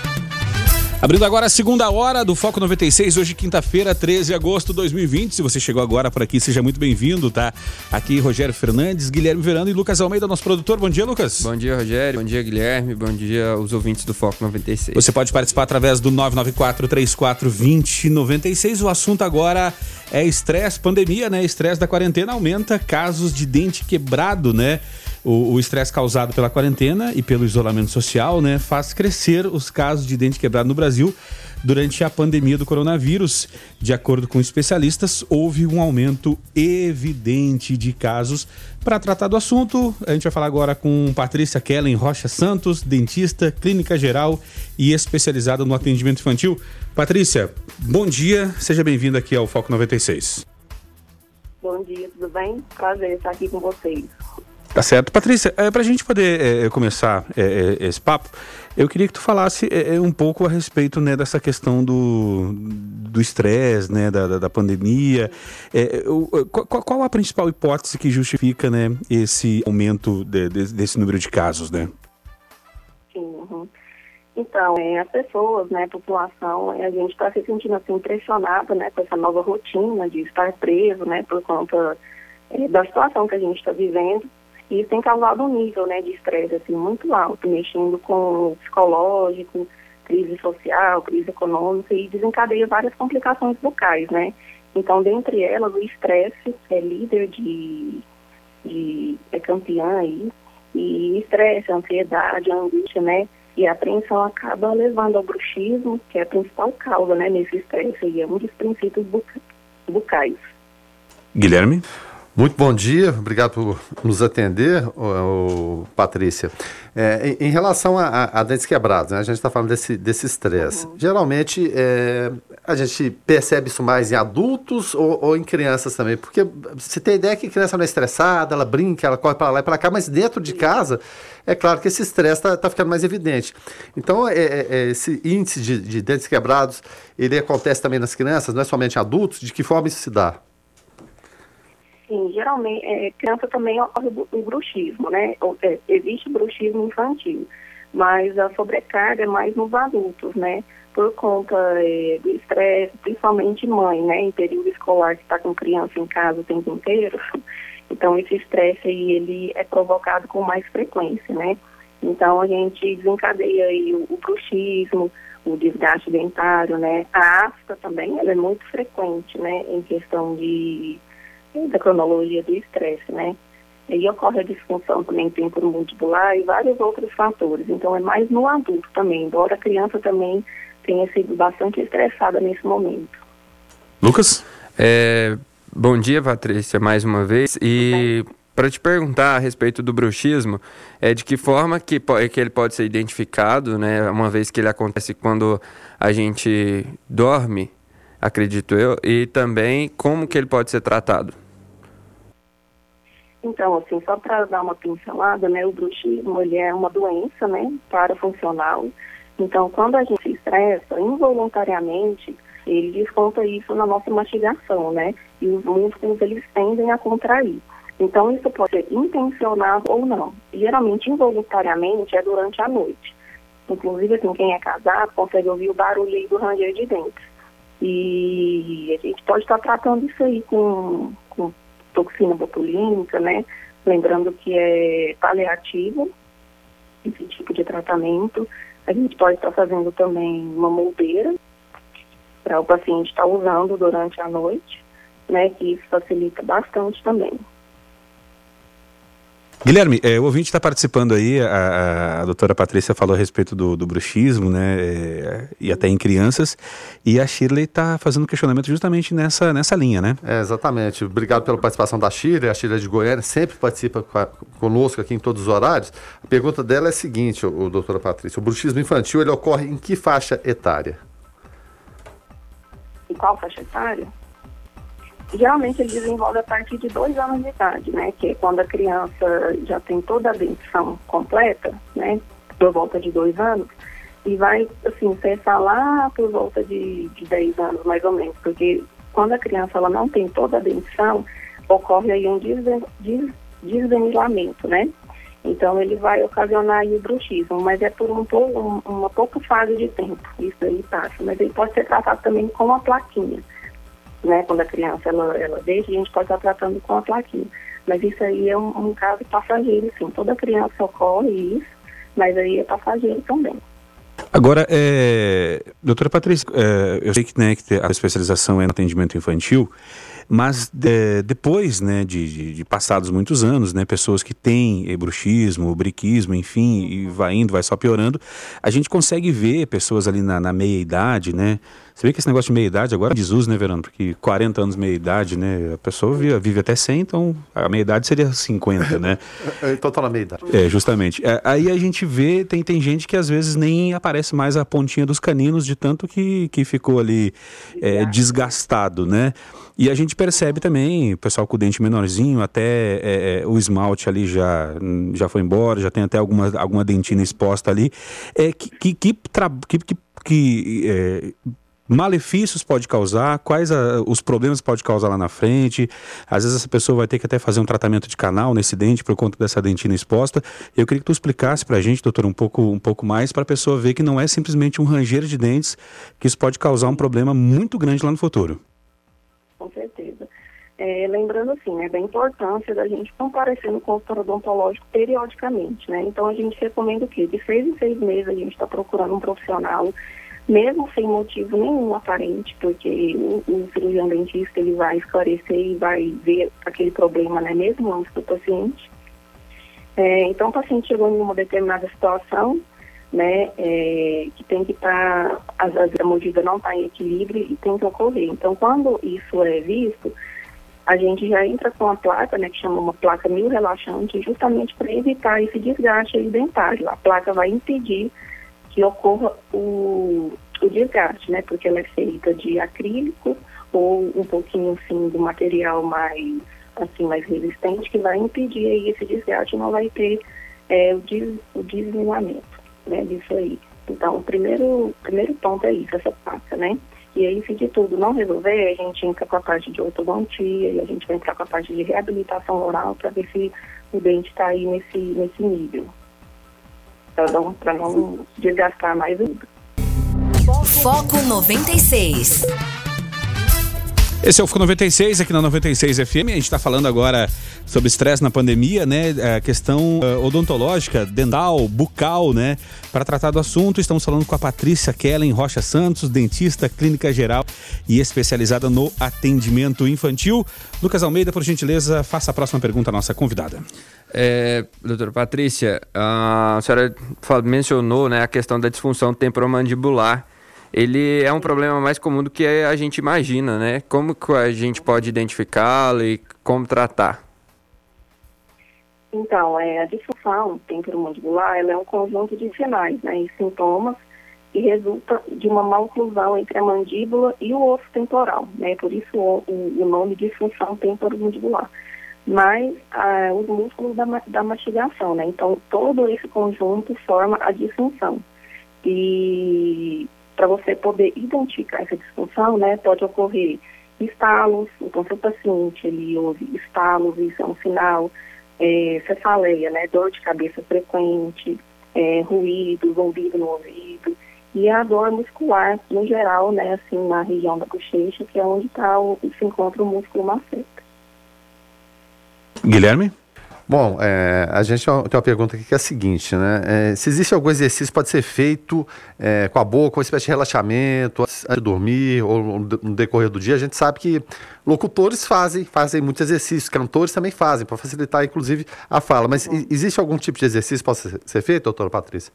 Speaker 3: Abrindo agora a segunda hora do Foco 96, hoje quinta-feira, 13 de agosto de 2020. Se você chegou agora por aqui, seja muito bem-vindo, tá? Aqui Rogério Fernandes, Guilherme Verano e Lucas Almeida, nosso produtor. Bom dia, Lucas.
Speaker 8: Bom dia, Rogério. Bom dia, Guilherme. Bom dia aos ouvintes do Foco 96.
Speaker 3: Você pode participar através do 994 34 2096. O assunto agora é estresse, pandemia, né? Estresse da quarentena aumenta casos de dente quebrado, né? O estresse causado pela quarentena e pelo isolamento social, né, faz crescer os casos de dente quebrado no Brasil durante a pandemia do coronavírus. De acordo com especialistas, houve um aumento evidente de casos. Para tratar do assunto, a gente vai falar agora com Patrícia Kellen Rocha Santos, dentista, clínica geral e especializada no atendimento infantil. Patrícia, bom dia, seja bem-vinda aqui ao Foco 96.
Speaker 9: Bom dia, tudo bem? Prazer estar aqui com vocês.
Speaker 3: Tá certo. Patrícia, é, para a gente poder é, começar é, esse papo, eu queria que tu falasse um pouco a respeito né, dessa questão do estresse, né, da, da, pandemia. qual, qual, a principal hipótese que justifica né, esse aumento de, de, desse número de casos, né?
Speaker 9: Sim, uhum. Então, é, as pessoas, né, a população, a gente está se sentindo assim, impressionada né, com essa nova rotina de estar preso, né, por conta da situação que a gente está vivendo. E isso tem causado um nível né, de estresse assim, muito alto, mexendo com o psicológico, crise social, crise econômica e desencadeia várias complicações bucais, né? Então, dentre elas, o estresse é líder de, de é campeã aí, e estresse, ansiedade, angústia, né? E a apreensão acaba levando ao bruxismo, que é a principal causa, né, nesse estresse, e é um dos princípios bucais.
Speaker 3: Guilherme?
Speaker 4: Muito bom dia, obrigado por nos atender, o, o Patrícia. É, em, em, relação a, a, dentes quebrados, né, a gente está falando desse estresse. Uhum. Geralmente, é, a gente percebe isso mais em adultos ou, ou, em crianças também? Porque você tem ideia que criança não é estressada, ela brinca, ela corre para lá e para cá, mas dentro de casa, é claro que esse estresse está tá ficando mais evidente. Então, é, é, é, esse índice de, de dentes quebrados, ele acontece também nas crianças, não é somente em adultos? De que forma isso se dá?
Speaker 9: Sim, geralmente, é, criança também ocorre o bruxismo, né? É, existe bruxismo infantil, mas a sobrecarga é mais nos adultos, né? Por conta é, do estresse, principalmente mãe, né? Em período escolar, que está com criança em casa o tempo inteiro. Então, esse estresse aí, ele é provocado com mais frequência, né? Então, a gente desencadeia aí o, o bruxismo, o desgaste dentário, né? A afta também, ela é muito frequente, né? Em questão de da cronologia do estresse, né? E ocorre a disfunção também temporomandibular e vários outros fatores. Então, é mais no adulto também, embora a criança também tenha sido bastante estressada nesse momento.
Speaker 3: Lucas?
Speaker 8: É, bom dia, Patrícia, mais uma vez. E para te perguntar a respeito do bruxismo, é de que forma que, que ele pode ser identificado, né? Uma vez que ele acontece quando a gente dorme, acredito eu, e também como que ele pode ser tratado?
Speaker 9: Então, assim, só para dar uma pincelada, né, o bruxismo, ele é uma doença, né, parafuncional. Então, quando a gente se estressa involuntariamente, ele desconta isso na nossa mastigação, né, e os músculos, eles tendem a contrair. Então, isso pode ser intencionado ou não. Geralmente, involuntariamente, é durante a noite. Inclusive, assim, quem é casado consegue ouvir o barulho do ranger de dentes. E a gente pode estar tratando isso aí com, com toxina botulínica, né? Lembrando que é paliativo esse tipo de tratamento, A gente pode estar fazendo também uma moldeira para o paciente estar usando durante a noite, né, que isso facilita bastante também.
Speaker 3: Guilherme, é, o ouvinte está participando aí, a, a, doutora Patrícia falou a respeito do, do bruxismo, né, é, e até em crianças, e a Shirley está fazendo questionamento justamente nessa, nessa linha, né?
Speaker 4: É, exatamente. Obrigado pela participação da Shirley, a Shirley de Goiânia sempre participa a, conosco aqui em todos os horários. A pergunta dela é a seguinte, o, o doutora Patrícia, o bruxismo infantil, ele ocorre em que faixa etária?
Speaker 9: Em qual faixa etária? Geralmente ele desenvolve a partir de dois anos de idade, né? Que é quando a criança já tem toda a dentição completa, né? Por volta de dois anos. E vai, assim, cessar lá por volta de, de 10 anos, mais ou menos. Porque quando a criança ela não tem toda a dentição, ocorre aí um desven, des, desvenilamento, né? Então ele vai ocasionar o bruxismo, mas é por um pouco, uma pouca fase de tempo, isso aí passa. Mas ele pode ser tratado também com uma plaquinha né? Quando a criança ela, ela deixa, a gente pode estar tratando com a plaquinha. Mas isso aí é um, um caso passageiro, sim. Toda criança ocorre isso, mas aí é passageiro também.
Speaker 3: Agora, é, doutora Patrícia, é, eu sei que, né, que a especialização é no atendimento infantil, mas é, depois né, de, de, de, passados muitos anos, né, pessoas que têm bruxismo, briquismo, enfim, e vai indo, vai só piorando, a gente consegue ver pessoas ali na, na meia-idade, né? Você vê que esse negócio de meia-idade agora é desuso, né, Verano? Porque 40 anos meia-idade, né? A pessoa vive, vive até 100, então a meia-idade seria 50, né?
Speaker 4: então tá na meia-idade.
Speaker 3: É, justamente. É, aí a gente vê, tem, tem gente que às vezes nem aparece mais a pontinha dos caninos de tanto que, que ficou ali é, desgastado, né? E a gente percebe também, o pessoal com o dente menorzinho, até é, é, o esmalte ali já, já foi embora, já tem até alguma, alguma dentina exposta ali. É, que, que, que, que, que é, malefícios pode causar, quais a, os problemas pode causar lá na frente. Às vezes essa pessoa vai ter que até fazer um tratamento de canal nesse dente por conta dessa dentina exposta. Eu queria que tu explicasse para a gente, doutor, um pouco, um pouco mais para a pessoa ver que não é simplesmente um ranger de dentes, que isso pode causar um problema muito grande lá no futuro
Speaker 9: com certeza. É, lembrando assim, né, da importância da gente comparecer no consultório odontológico periodicamente, né? Então a gente recomenda o quê? De seis em seis meses a gente está procurando um profissional, mesmo sem motivo nenhum aparente, porque o, o, cirurgião dentista ele vai esclarecer e vai ver aquele problema, né, mesmo antes do paciente. É, então o paciente chegou em uma determinada situação, né, é, que tem que estar, tá, às vezes a mordida não está em equilíbrio e tem que ocorrer. Então, quando isso é visto, a gente já entra com a placa, né, que chama uma placa mil relaxante, justamente para evitar esse desgaste dentário. A placa vai impedir que ocorra o, o desgaste, né, porque ela é feita de acrílico ou um pouquinho, assim, do material mais, assim, mais resistente, que vai impedir aí esse desgaste não vai ter é, o, des, o desligamento né, disso aí. Então, o primeiro, primeiro ponto é isso, essa placa, né? E aí, se de tudo não resolver, a gente entra com a parte de ortodontia e a gente vai entrar com a parte de reabilitação oral para ver se o dente está aí nesse, nesse nível. Para não, não desgastar mais ainda.
Speaker 1: Foco 96.
Speaker 3: Esse é o Foco 96, aqui na 96 FM. A gente está falando agora sobre estresse na pandemia, né? A questão uh, odontológica, dental, bucal, né? Para tratar do assunto, estamos falando com a Patrícia Kellen Rocha Santos, dentista, clínica geral e especializada no atendimento infantil. Lucas Almeida, por gentileza, faça a próxima pergunta à nossa convidada.
Speaker 8: É, doutora Patrícia, a senhora mencionou né, a questão da disfunção temporomandibular ele é um problema mais comum do que a gente imagina, né? Como que a gente pode identificá-lo e como tratar?
Speaker 9: Então, é, a disfunção temporomandibular ela é um conjunto de sinais né, e sintomas que resulta de uma maloclusão entre a mandíbula e o osso temporal, né? Por isso o, o nome de disfunção temporomandibular. Mas ah, os músculos da, da mastigação, né? Então, todo esse conjunto forma a disfunção. E para você poder identificar essa disfunção, né, pode ocorrer estalos, então se o paciente ele ouve estalos, isso é um sinal, é, cefaleia, né, dor de cabeça frequente, é, ruído, zumbido no ouvido, e a dor muscular, no geral, né, assim, na região da bochecha, que é onde tá o, se encontra o músculo maceta.
Speaker 3: Guilherme?
Speaker 4: Bom, é, a gente tem uma pergunta aqui que é a seguinte, né? É, se existe algum exercício que pode ser feito é, com a boca, uma espécie de relaxamento, antes de dormir ou no decorrer do dia, a gente sabe que locutores fazem, fazem muitos exercícios, cantores também fazem, para facilitar, inclusive, a fala. Mas existe algum tipo de exercício que possa ser feito, doutora Patrícia?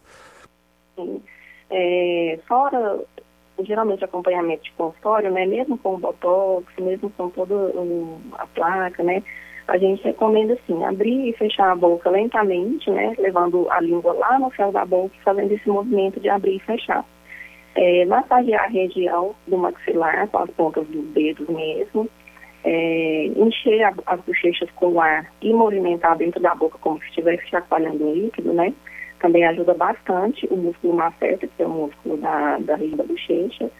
Speaker 9: Sim. É, fora geralmente acompanhamento de consultório, né, mesmo com o botox, mesmo com toda a placa, né, a gente recomenda assim, abrir e fechar a boca lentamente, né, levando a língua lá no céu da boca, fazendo esse movimento de abrir e fechar. É, massagear a região do maxilar com as pontas dos dedos mesmo, é, encher a, as bochechas com ar e movimentar dentro da boca como se estivesse chacoalhando líquido, né? Também ajuda bastante o músculo maceta, que é o músculo da, da região da bochecha,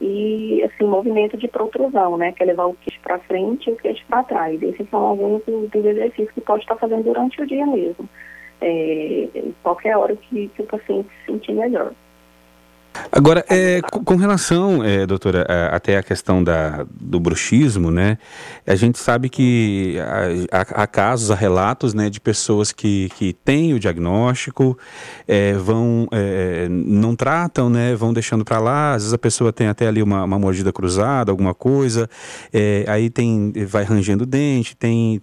Speaker 9: e assim movimento de protrusão, né, que é levar o queixo para frente e o queixo para trás. Esses são alguns dos, exercícios que pode estar fazendo durante o dia mesmo, é, qualquer hora que, que o paciente se sentir melhor.
Speaker 3: Agora, é, com relação, é, doutora, a, até a questão da, do bruxismo, né? A gente sabe que há, há casos, há relatos, né, de pessoas que, que têm o diagnóstico, é, vão, é, não tratam, né? Vão deixando para lá. Às vezes a pessoa tem até ali uma, uma mordida cruzada, alguma coisa. É, aí tem, vai rangendo o dente, tem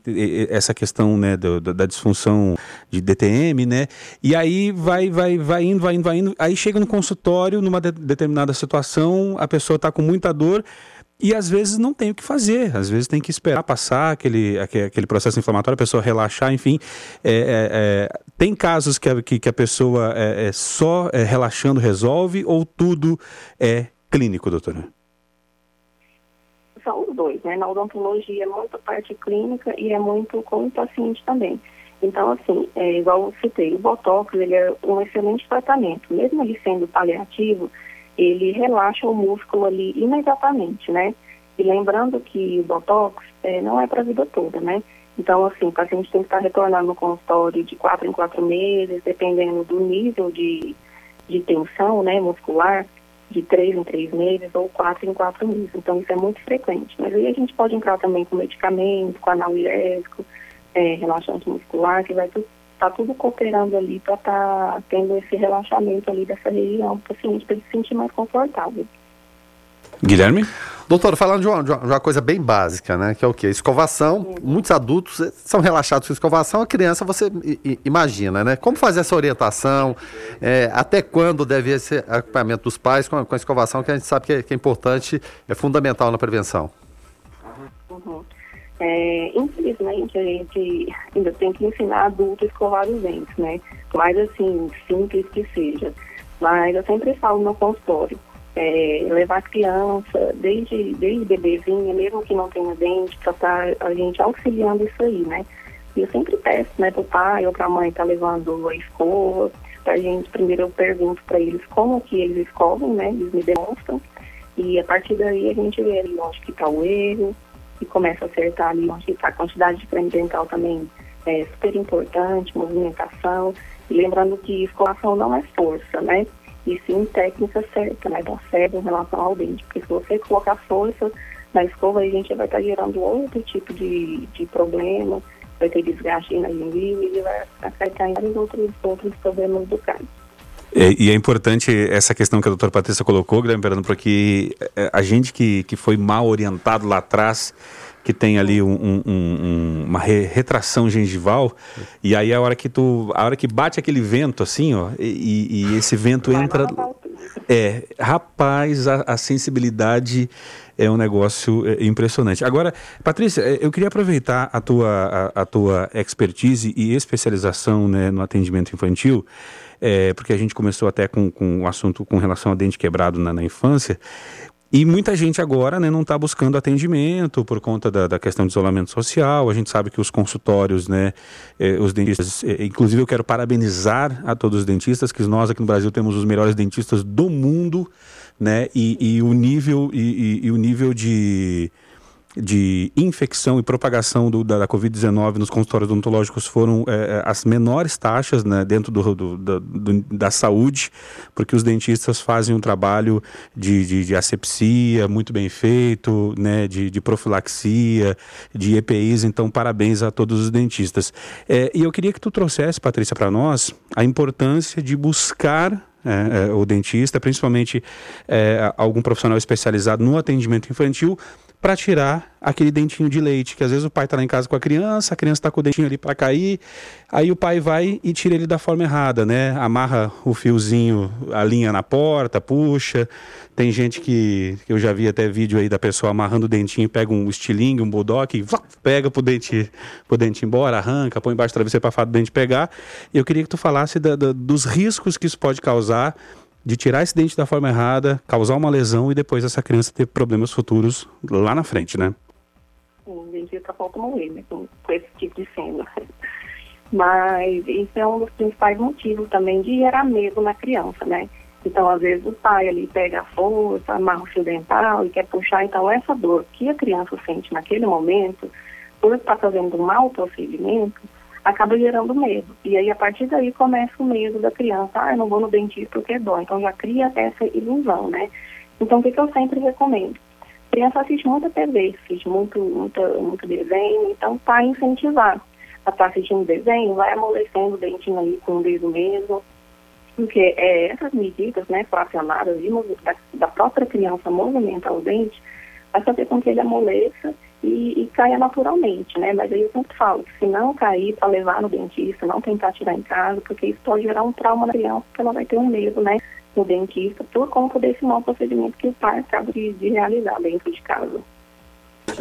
Speaker 3: essa questão, né, do, da disfunção de DTM, né? E aí vai, vai, vai indo, vai indo, vai indo. Aí chega no consultório numa de determinada situação, a pessoa está com muita dor e às vezes não tem o que fazer, às vezes tem que esperar passar aquele, aquele processo inflamatório, a pessoa relaxar, enfim. É, é, é, tem casos que a, que, que a pessoa é, é só é, relaxando resolve ou tudo é clínico, doutora?
Speaker 9: São os dois, né? Na odontologia é muito parte clínica e é muito com o paciente também. Então, assim, é, igual eu citei, o Botox ele é um excelente tratamento. Mesmo ele sendo paliativo, ele relaxa o músculo ali imediatamente, né? E lembrando que o Botox é, não é para a vida toda, né? Então, assim, o paciente tem que estar retornando no consultório de quatro em quatro meses, dependendo do nível de, de tensão né, muscular, de três em três meses ou quatro em quatro meses. Então, isso é muito frequente. Mas aí a gente pode entrar também com medicamento, com analgésico, é, relaxante muscular, que vai estar tá tudo cooperando ali para estar tá tendo esse relaxamento ali dessa região, para o paciente para ele se sentir mais confortável.
Speaker 3: Guilherme?
Speaker 4: Doutor, falando de uma, de uma, coisa bem básica, né? Que é o quê? Escovação. Muitos adultos eh, são relaxados com escovação. A criança, você imagina, né? Como fazer essa orientação? É, até quando deve ser acompanhamento dos pais com a, com a escovação, que a gente sabe que é, que é importante, é fundamental na prevenção.
Speaker 9: Uhum. É, infelizmente, a gente ainda tem que ensinar adultos a escovar os dentes, né? Mais assim, simples que seja. Mas eu sempre falo no consultório, é, levar criança, desde, desde bebezinha, mesmo que não tenha dente, para estar tá a gente auxiliando isso aí, né? E eu sempre peço, né, para o pai ou para a mãe tá levando a escova, a gente, primeiro eu pergunto para eles como que eles escovam, né? Eles me demonstram. E a partir daí a gente vê ali onde que está o erro, e começa a acertar ali onde está a quantidade de creme dental também é super importante, movimentação. E lembrando que escolação não é força, né? E sim técnica certa, né? Da certa em relação ao dente. Porque se você colocar força na escova, a gente vai estar gerando outro tipo de, de problema, vai ter desgaste na gengiva e vai acarretar em vários outros, outros problemas do caso.
Speaker 3: É, e é importante essa questão que a doutora Patrícia colocou, Guilherme Perano, porque é, a gente que, que foi mal orientado lá atrás, que tem ali um, um, um, uma re, retração gengival, e aí a hora que tu. A hora que bate aquele vento assim, ó, e, e esse vento entra. É, rapaz, a, a sensibilidade é um negócio é, impressionante. Agora, Patrícia, eu queria aproveitar a tua, a, a tua expertise e especialização né, no atendimento infantil é, porque a gente começou até com, com o assunto com relação ao dente quebrado na, na infância. E muita gente agora né, não está buscando atendimento por conta da, da, questão de isolamento social. A gente sabe que os consultórios, né, eh, os dentistas, eh, inclusive eu quero parabenizar a todos os dentistas, que nós aqui no Brasil temos os melhores dentistas do mundo, né, e, e o nível, e, e, e o nível de de infecção e propagação do, da, da Covid-19 nos consultórios odontológicos foram é, as menores taxas né, dentro do, do, do, da saúde, porque os dentistas fazem um trabalho de, de, de asepsia muito bem feito, né, de, de, profilaxia, de EPIs, então parabéns a todos os dentistas. É, e eu queria que tu trouxesse, Patrícia, para nós a importância de buscar é, é, o dentista, principalmente é, algum profissional especializado no atendimento infantil, para tirar aquele dentinho de leite, que às vezes o pai está lá em casa com a criança, a criança está com o dentinho ali para cair, aí o pai vai e tira ele da forma errada, né? Amarra o fiozinho, a linha na porta, puxa. Tem gente que, que eu já vi até vídeo aí da pessoa amarrando o dentinho, pega um estilingue, um bulldog, pega pro dente, pro dente embora, arranca, põe embaixo do travesseiro para fato do dente pegar. Eu queria que tu falasse da, da, dos riscos que isso pode causar de tirar esse dente da forma errada, causar uma lesão e depois essa criança ter problemas futuros lá na frente, né?
Speaker 9: Sim, o dentista falta morrer, né, com, com esse tipo de cena. Mas isso é um dos principais motivos também de gerar medo na criança, né? Então, às vezes, o pai ali pega a força, amarra o fio dental e quer puxar. Então, essa dor que a criança sente naquele momento, por estar fazendo um mau procedimento, acaba gerando medo. E aí, a partir daí, começa o medo da criança. Ah, eu não vou no dentista porque dói. Então, já cria essa ilusão, né? Então, o que, que eu sempre recomendo? A criança assiste muita TV, assiste muito, muito, desenho, então, tá incentivar. A estar tá assistindo desenho, vai amolecendo o dentinho ali com o dedo mesmo, porque é, essas medidas, né, fracionadas da, da própria criança movimentar o dente, vai fazer com que ele amoleça e, e, caia naturalmente, né? Mas aí eu sempre falo que se não cair para levar no dentista, não tentar tirar em casa, porque isso pode gerar um trauma na criança, porque ela vai ter um medo, né? No dentista, por conta desse mau procedimento que o pai acaba de, de realizar dentro de casa.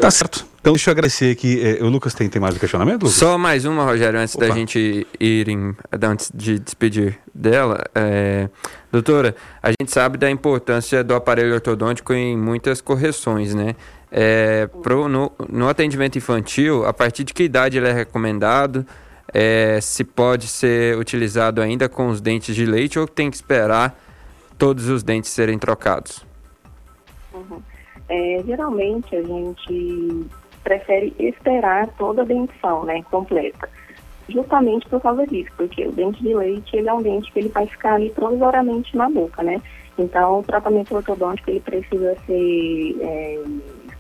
Speaker 3: Tá certo. Então deixa eu agradecer aqui. É, o Lucas tem, tem mais um questionamento, Lucas?
Speaker 8: Só mais uma, Rogério, antes Opa. da gente ir em, antes de despedir dela. É, doutora, a gente sabe da importância do aparelho ortodôntico em muitas correções, né? É, pro, no, no, atendimento infantil, a partir de que idade ele é recomendado? É, se pode ser utilizado ainda com os dentes de leite ou tem que esperar todos os dentes serem trocados?
Speaker 9: Uhum. É, geralmente a gente prefere esperar toda a dentição, né, completa. Justamente por causa disso, porque o dente de leite ele é um dente que ele vai ficar ali provisoriamente na boca, né? Então o tratamento ortodôntico ele precisa ser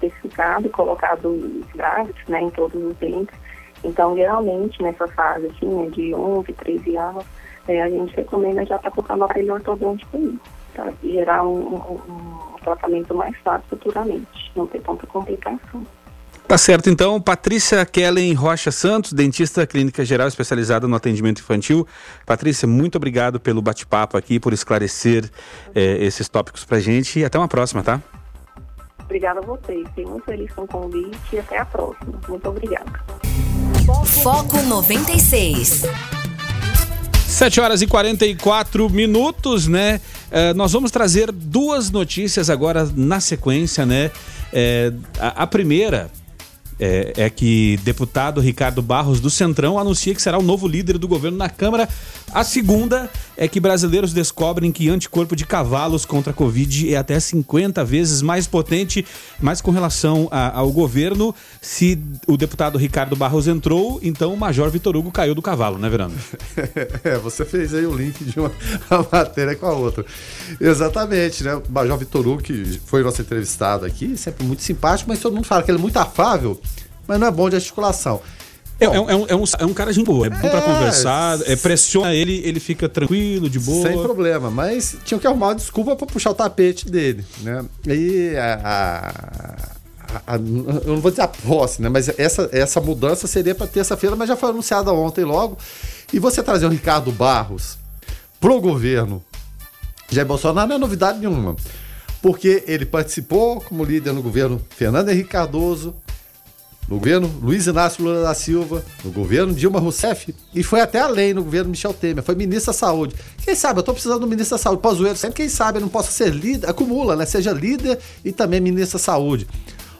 Speaker 9: especificado, colocado grávidos, né, em todos os dentes. Então, geralmente, nessa fase assim, né, de 11, 13 anos, é, a gente recomenda já estar tá colocando aparelho ortodôntico aí, para gerar um, um, um, tratamento mais fácil futuramente, não ter tanta complicação.
Speaker 3: Tá certo, então, Patrícia Kellen Rocha Santos, dentista clínica geral especializada no atendimento infantil. Patrícia, muito obrigado pelo bate-papo aqui, por esclarecer é, esses tópicos pra gente e até uma próxima, tá?
Speaker 9: Obrigada a vocês. Fiquei muito feliz com o convite e até a próxima. Muito obrigada.
Speaker 1: Foco 96.
Speaker 3: 7 horas e 44 minutos, né? Uh, nós vamos trazer duas notícias agora na sequência, né? Uh, a, a, primeira é, é, que deputado Ricardo Barros do Centrão anuncia que será o novo líder do governo na Câmara a segunda é que brasileiros descobrem que anticorpo de cavalos contra a Covid é até 50 vezes mais potente, mas com relação a, ao governo, se o deputado Ricardo Barros entrou, então o Major Vitor Hugo caiu do cavalo, né, Verano?
Speaker 4: É, você fez aí o link de uma matéria com a outra. Exatamente, né? O Major Vitor Hugo, que foi nosso entrevistado aqui, sempre muito simpático, mas todo mundo fala que ele é muito afável, mas não é bom de articulação.
Speaker 3: É, é, é, um, é, um, é um cara de boa, é bom pra é. conversar, é, pressiona ele, ele fica tranquilo, de boa.
Speaker 4: Sem problema, mas tinha que arrumar uma desculpa pra puxar o tapete dele, né? E a, a, a, eu não vou dizer a posse, né? Mas essa, essa mudança seria para terça-feira, mas já foi anunciada ontem logo. E você trazer o Ricardo Barros pro governo Jair Bolsonaro não é novidade nenhuma. Porque ele participou como líder no governo Fernando Henrique Cardoso, no governo Luiz Inácio Lula da Silva, no governo Dilma Rousseff e foi até além no governo Michel Temer, foi ministro da Saúde. Quem sabe, eu tô precisando do ministro da Saúde, Pazuello, sempre quem sabe eu não possa ser líder, acumula, né? Seja líder e também ministro da Saúde.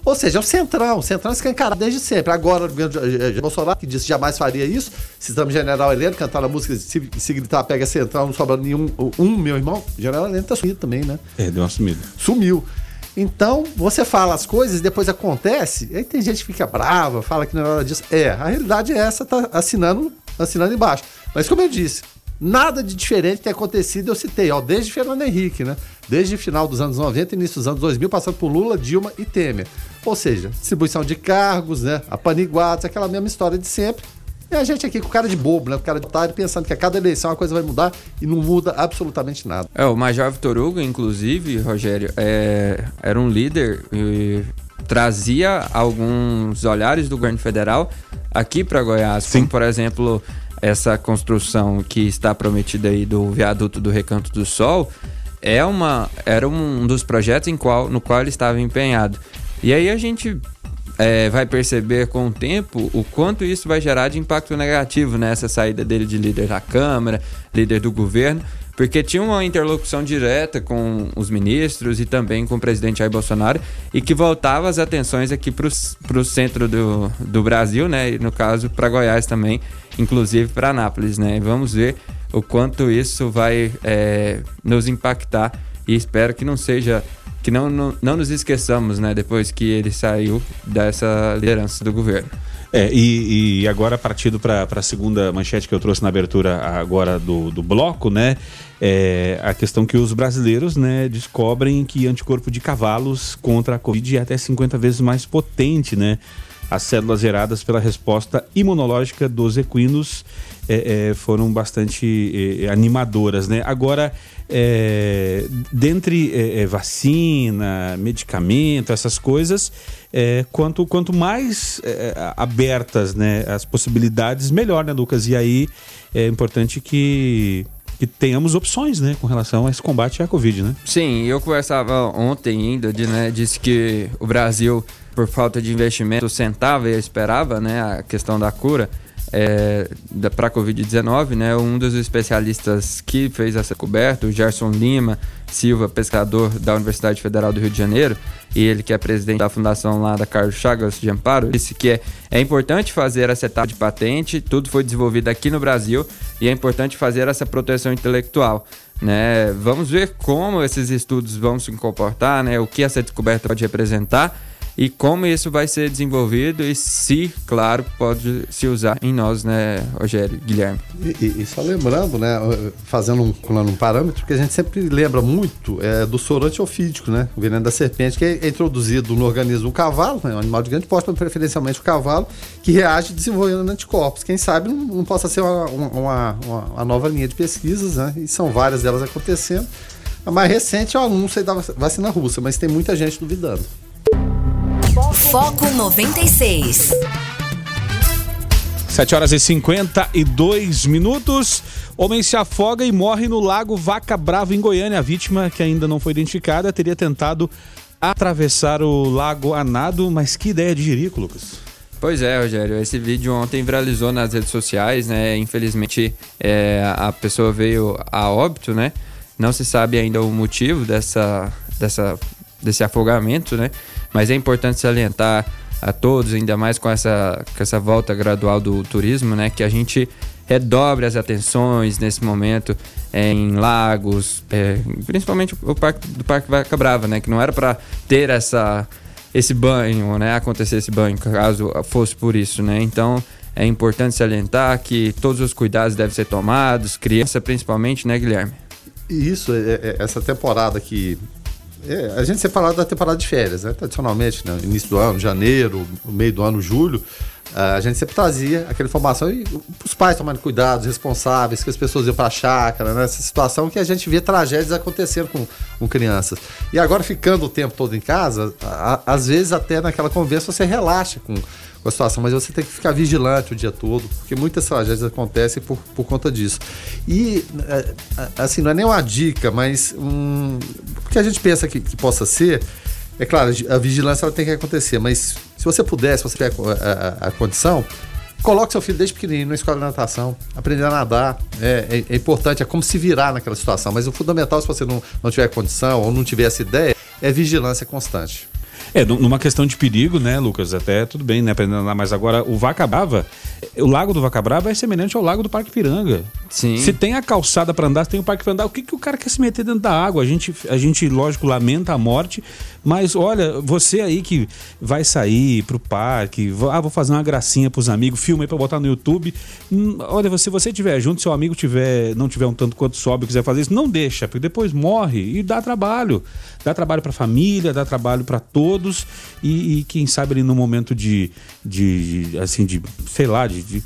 Speaker 4: Ou seja, é o Centrão, o Centrão escancarado desde sempre. Agora, o governo Bolsonaro, que disse que jamais faria isso, citamos General Heleno, cantar a música, se, se gritar pega Centrão, não sobra nenhum, um, meu irmão, General Heleno tá sumido também, né?
Speaker 3: É, deu uma sumida.
Speaker 4: Sumiu. Então, você fala as coisas e depois acontece, aí tem gente que fica brava, fala que não é nada disso. É, a realidade é essa, tá assinando, assinando embaixo. Mas como eu disse, nada de diferente tem acontecido, eu citei, ó, desde Fernando Henrique, né? Desde o final dos anos 90 início dos anos 2000, passando por Lula, Dilma e Temer. Ou seja, distribuição de cargos, né? Apaniguados, aquela mesma história de sempre. E a gente aqui com cara de bobo, né? Com cara de otário, pensando que a cada eleição a coisa vai mudar e não muda absolutamente nada.
Speaker 8: É, o Major Vitor Hugo, inclusive, Rogério, é, era um líder e trazia alguns olhares do governo federal aqui para Goiás, Sim. como por exemplo essa construção que está prometida aí do viaduto do Recanto do Sol, é uma, era um dos projetos em qual, no qual ele estava empenhado. E aí a gente é, vai perceber com o tempo o quanto isso vai gerar de impacto negativo nessa saída dele de líder da Câmara, líder do governo, porque tinha uma interlocução direta com os ministros e também com o presidente Jair Bolsonaro e que voltava as atenções aqui para o centro do, do Brasil, né? E no caso para Goiás também, inclusive para Anápolis, né? E vamos ver o quanto isso vai é, nos impactar e espero que não seja que não, não, não nos esqueçamos, né, depois que ele saiu dessa liderança do governo.
Speaker 3: É, e, e agora partindo para a segunda manchete que eu trouxe na abertura agora do, do bloco, né? É a questão que os brasileiros né, descobrem que anticorpo de cavalos contra a Covid é até 50 vezes mais potente, né? As células geradas pela resposta imunológica dos equinos é, é, foram bastante é, animadoras, né? Agora, é, dentre é, é, vacina, medicamento, essas coisas, é, quanto, quanto mais é, abertas né, as possibilidades, melhor, né, Lucas? E aí é importante que que tenhamos opções, né, com relação a esse combate à Covid, né?
Speaker 8: Sim, eu conversava ontem ainda, de, né, disse que o Brasil, por falta de investimento, sentava e esperava, né, a questão da cura é, para a Covid-19, né? Um dos especialistas que fez essa coberta, o Gerson Lima Silva, pesquisador da Universidade Federal do Rio de Janeiro, e ele que é presidente da fundação lá da Carlos Chagas de Amparo, disse que é, é importante fazer essa etapa de patente, tudo foi desenvolvido aqui no Brasil, e é importante fazer essa proteção intelectual. Né? Vamos ver como esses estudos vão se comportar, né? o que essa descoberta pode representar e como isso vai ser desenvolvido e se, claro, pode se usar em nós, né, Rogério, Guilherme.
Speaker 4: E, e só lembrando, né, fazendo um, um parâmetro, que a gente sempre lembra muito é, do soro antiofídico, né, o veneno da serpente, que é introduzido no organismo do cavalo, né, um animal de grande porte, preferencialmente o cavalo, que reage desenvolvendo anticorpos. Quem sabe não, não possa ser uma, uma, uma, uma, nova linha de pesquisas, né, e são várias delas acontecendo. A mais recente é o anúncio da vacina russa, mas tem muita gente duvidando.
Speaker 1: Foco 96.
Speaker 3: 7 horas e 52 minutos. Homem se afoga e morre no lago Vaca Brava, em Goiânia. A vítima, que ainda não foi identificada, teria tentado atravessar o lago a nado. Mas que ideia de jirico, Lucas.
Speaker 8: Pois é, Rogério. Esse vídeo ontem viralizou nas redes sociais, né? Infelizmente, é, a pessoa veio a óbito, né? Não se sabe ainda o motivo dessa, dessa, desse afogamento, né? Mas é importante salientar a todos, ainda mais com essa, com essa volta gradual do turismo, né? Que a gente redobre as atenções nesse momento é, em lagos, é, principalmente o parque do Parque Vaca Brava, né? Que não era para ter essa esse banho, né? Acontecer esse banho, caso fosse por isso, né? Então é importante salientar que todos os cuidados devem ser tomados, criança principalmente, né, Guilherme?
Speaker 4: Isso, é, é, essa temporada que é, a gente sempre fala da temporada de férias, né? Tradicionalmente, né? início do ano, janeiro, meio do ano, julho, a gente sempre trazia aquela informação e os pais tomando cuidados, responsáveis, que as pessoas iam para a chácara, né? Essa situação que a gente vê tragédias acontecendo com, com crianças. E agora, ficando o tempo todo em casa, a, às vezes até naquela conversa você relaxa com, com a situação, mas você tem que ficar vigilante o dia todo, porque muitas tragédias acontecem por, por conta disso. E, é, assim, não é nem uma dica, mas um, o que a gente pensa que, que possa ser, é claro, a vigilância ela tem que acontecer, mas se você puder, se você tiver a, a, a condição, coloque seu filho desde pequenininho na escola de natação, aprender a nadar. É, é, é, importante, é como se virar naquela situação. Mas o fundamental, se você não, não tiver condição ou não tiver essa ideia, é vigilância constante.
Speaker 3: É, nu- numa questão de perigo, né, Lucas? Até tudo bem, né? Mas agora, o Vaca Brava, o lago do Vaca Brava é semelhante ao lago do Parque Piranga.
Speaker 8: Sim.
Speaker 3: Se tem a calçada pra andar, se tem o parque pra andar, o que, que o cara quer se meter dentro da água? A gente, a gente, lógico, lamenta a morte, mas olha, você aí que vai sair pro parque, ah, vou fazer uma gracinha pros amigos, filma aí pra botar no YouTube. Hum, olha, se você tiver junto, seu amigo tiver, não tiver um tanto quanto sobe, quiser fazer isso, não deixa, porque depois morre e dá trabalho. Dá trabalho pra família, dá trabalho pra todos e, e quem sabe ali no momento de, de, de, assim, de, sei lá, de, de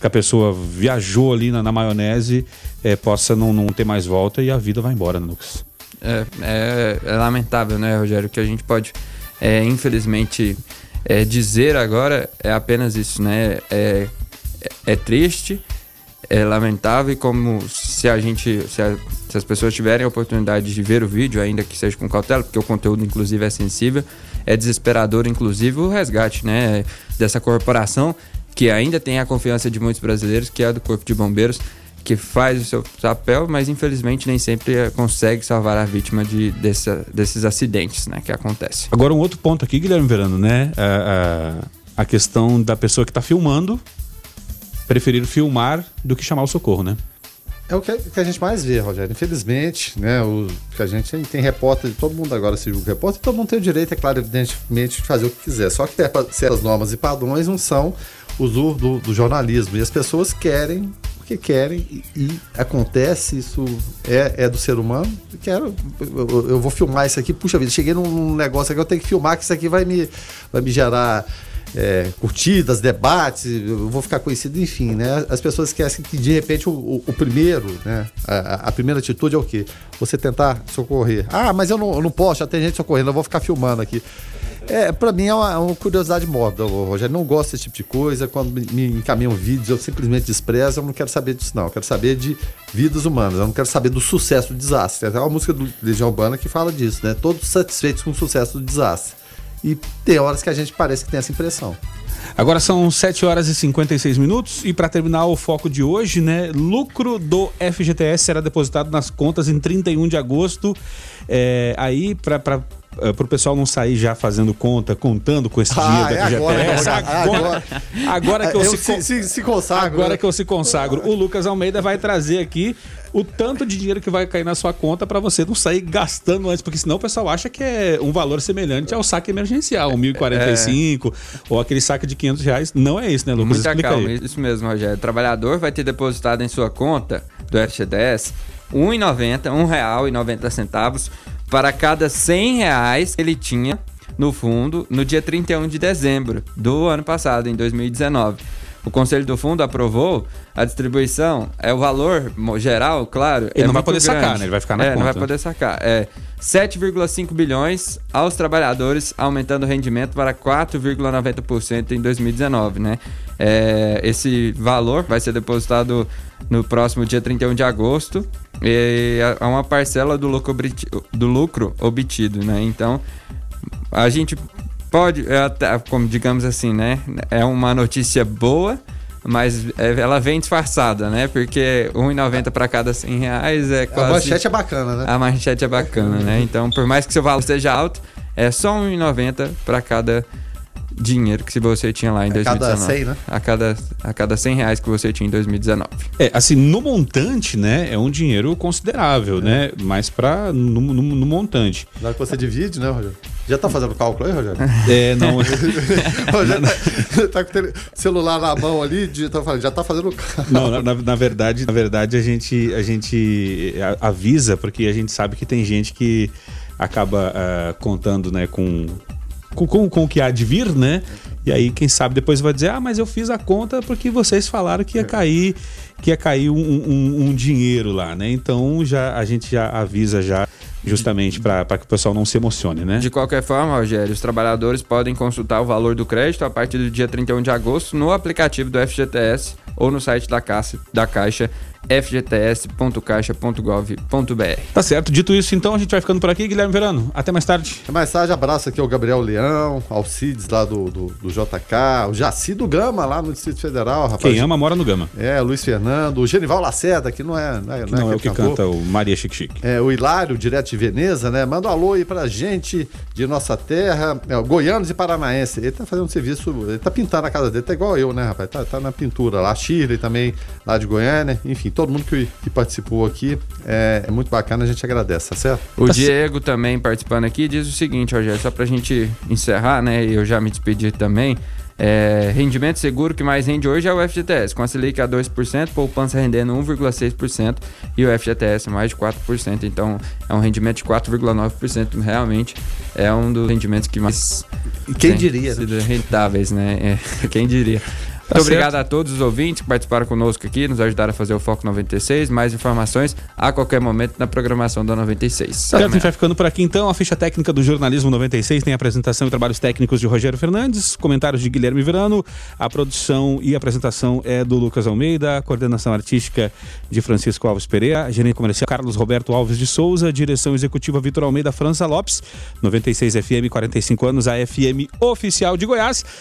Speaker 3: que a pessoa viajou ali na, na maionese, eh, possa não, não ter mais volta e a vida vai embora, Lucas?
Speaker 8: É, é- é lamentável, né, Rogério? O que a gente pode, é, infelizmente, é, dizer agora é apenas isso, né? É, é- é triste, é lamentável e como se a gente, se, a- se as pessoas tiverem a oportunidade de ver o vídeo, ainda que seja com cautela, porque o conteúdo, inclusive, é sensível, é desesperador, inclusive, o resgate, né? Dessa corporação que ainda tem a confiança de muitos brasileiros, que é a do Corpo de Bombeiros, que faz o seu papel, mas infelizmente nem sempre consegue salvar a vítima de, dessa- desses acidentes né, que acontecem.
Speaker 3: Agora, um outro ponto aqui, Guilherme Verano, né? A, a, a questão da pessoa que está filmando preferir filmar do que chamar o socorro, né?
Speaker 4: É o que, que a gente mais vê, Rogério. Infelizmente, né? O que a gente tem, tem repórter, todo mundo agora se julga repórter, todo mundo tem o direito, é claro, evidentemente, de fazer o que quiser. Só que é certas normas e padrões não são os do, do, do jornalismo. E as pessoas querem o que querem e, e acontece, isso é, é do ser humano. Eu quero, eu, eu- vou filmar isso aqui, puxa vida, cheguei num, negócio aqui, eu tenho que filmar, que isso aqui vai me, vai me gerar é, curtidas, debates, eu vou ficar conhecido, enfim, né? As pessoas esquecem que de repente o, o- o primeiro, né? A, a- a primeira atitude é o quê? Você tentar socorrer. Ah, mas eu não, eu não posso, já tem gente socorrendo, eu vou ficar filmando aqui. É, pra mim é uma, uma curiosidade ô, Rogério. Não gosto desse tipo de coisa. Quando me, me encaminham vídeos, eu simplesmente desprezo. Eu não quero saber disso, não. Eu quero saber de vidas humanas. Eu não quero saber do sucesso do desastre. Tem até uma música do Legião Urbana que fala disso, né? Todos satisfeitos com o sucesso do desastre. E tem horas que a gente parece que tem essa impressão.
Speaker 3: Agora são 7 horas e 56 minutos e para terminar o foco de hoje, né? Lucro do FGTS será depositado nas contas em 31 de agosto. É, aí, para o pessoal não sair já fazendo conta, contando com esse
Speaker 4: Ah,
Speaker 3: dinheiro
Speaker 4: é agora,
Speaker 3: FGTS.
Speaker 4: é
Speaker 3: agora,
Speaker 4: agora.
Speaker 3: agora que eu,
Speaker 4: Eu
Speaker 3: se,
Speaker 4: se- se- se consagro,
Speaker 3: Agora
Speaker 4: né?
Speaker 3: que eu se consagro. O Lucas Almeida vai trazer aqui o tanto de dinheiro que vai cair na sua conta para você não sair gastando antes, porque senão o pessoal acha que é um valor semelhante ao saque emergencial, um 1.045 ou aquele saque de 500 reais. Não é isso, né, Lucas?
Speaker 8: Muita
Speaker 3: Explica
Speaker 8: calma,
Speaker 3: aí.
Speaker 8: isso mesmo, Rogério. O trabalhador vai ter depositado em sua conta do FGTS R$ 1,90, R$ 1,90 para cada 100 reais que ele tinha no fundo no dia 31 de dezembro do ano passado, em 2019. O Conselho do Fundo aprovou a distribuição, é o valor geral, claro.
Speaker 3: Ele
Speaker 8: é
Speaker 3: não vai poder sacar,
Speaker 8: grande.
Speaker 3: né? Ele vai ficar na
Speaker 8: é, não vai
Speaker 3: conta.
Speaker 8: poder sacar. É 7,5 bilhões aos trabalhadores, aumentando o rendimento para 4,90% em 2019, né? É, esse valor vai ser depositado no próximo dia 31 de agosto e é uma parcela do lucro, obti- do lucro obtido, né? Então, a gente pode, é até, como digamos assim, né? É uma notícia boa, mas é, ela vem disfarçada, né? Porque 1,90 para cada 100 reais é
Speaker 4: A
Speaker 8: quase...
Speaker 4: manchete é bacana, né?
Speaker 8: A manchete é bacana, né? Então, por mais que seu valor seja alto, é só 1,90 para cada dinheiro que você tinha lá em
Speaker 4: A cada
Speaker 8: 2019.
Speaker 4: 100, né?
Speaker 8: A cada, a cada 100 reais que você tinha em 2019.
Speaker 3: É, assim, no montante, né, é um dinheiro considerável, né? Mas para no, no- no montante.
Speaker 4: Na hora que você divide, né, Rogério? Já tá fazendo cálculo aí, Rogério?
Speaker 3: É, não.
Speaker 4: Rogério tá, tá com o celular na mão ali, digitando, falando, já tá fazendo cálculo.
Speaker 3: Não, na, na- verdade, na verdade a gente a gente a- avisa porque a gente sabe que tem gente que acaba ah, contando, né, com com, com, com o que há de vir, né? E aí, quem sabe, depois vai dizer, ah, mas eu fiz a conta porque vocês falaram que ia cair, que ia cair um, um- um dinheiro lá, né? Então já a gente já avisa já justamente para que o pessoal não se emocione, né?
Speaker 8: De qualquer forma, Rogério, os trabalhadores podem consultar o valor do crédito a partir do dia 31 de agosto no aplicativo do FGTS ou no site da Caixa, da Caixa fgts.caixa.gov.br.
Speaker 3: Tá certo. Dito isso, então, a gente vai ficando por aqui. Guilherme Verano, até mais tarde.
Speaker 4: Até mais tarde, abraço aqui ao Gabriel Leão, Alcides lá do, do, do JK, o Jaci do Gama lá no Distrito Federal, rapaz.
Speaker 3: Quem ama mora no Gama.
Speaker 4: É, o Luiz Fernando, o Genival Lacerda, que não é. Não é,
Speaker 3: Não, é o
Speaker 4: aquele
Speaker 3: que
Speaker 4: cantor.
Speaker 3: canta o Maria Chique Chique.
Speaker 4: É, o Hilário, direto de Veneza, né? Manda um alô aí pra gente de nossa terra, é, o goianos e paranaense. Ele tá fazendo um serviço, ele tá pintando a casa dele, tá igual eu, né, rapaz? Tá, tá na pintura lá. A Shirley também, lá de Goiânia. Enfim, todo mundo que, que participou aqui é, é muito bacana, a gente agradece, tá certo?
Speaker 8: O Diego também participando aqui diz o seguinte, Rogério, só pra gente encerrar, né? E eu já me despedi também. É, rendimento seguro que mais rende hoje é o FGTS, com a Selic a 2%, poupança rendendo 1,6% e o FGTS mais de 4%. Então é um rendimento de 4,9%. Realmente é um dos rendimentos que mais.
Speaker 4: quem
Speaker 8: tem
Speaker 4: diria, né?
Speaker 8: Sido rentáveis, né? É, quem diria. Muito obrigado a todos os ouvintes que participaram conosco aqui, nos ajudaram a fazer o Foco 96. Mais informações a qualquer momento na programação da 96.
Speaker 3: Certo, a gente vai ficando por aqui então. A ficha técnica do Jornalismo 96 tem a apresentação e trabalhos técnicos de Rogério Fernandes, comentários de Guilherme Verano, a produção e apresentação é do Lucas Almeida, a coordenação artística de Francisco Alves Pereira, gerente comercial Carlos Roberto Alves de Souza, direção executiva Vitor Almeida França Lopes, 96 FM, 45 anos, a FM oficial de Goiás.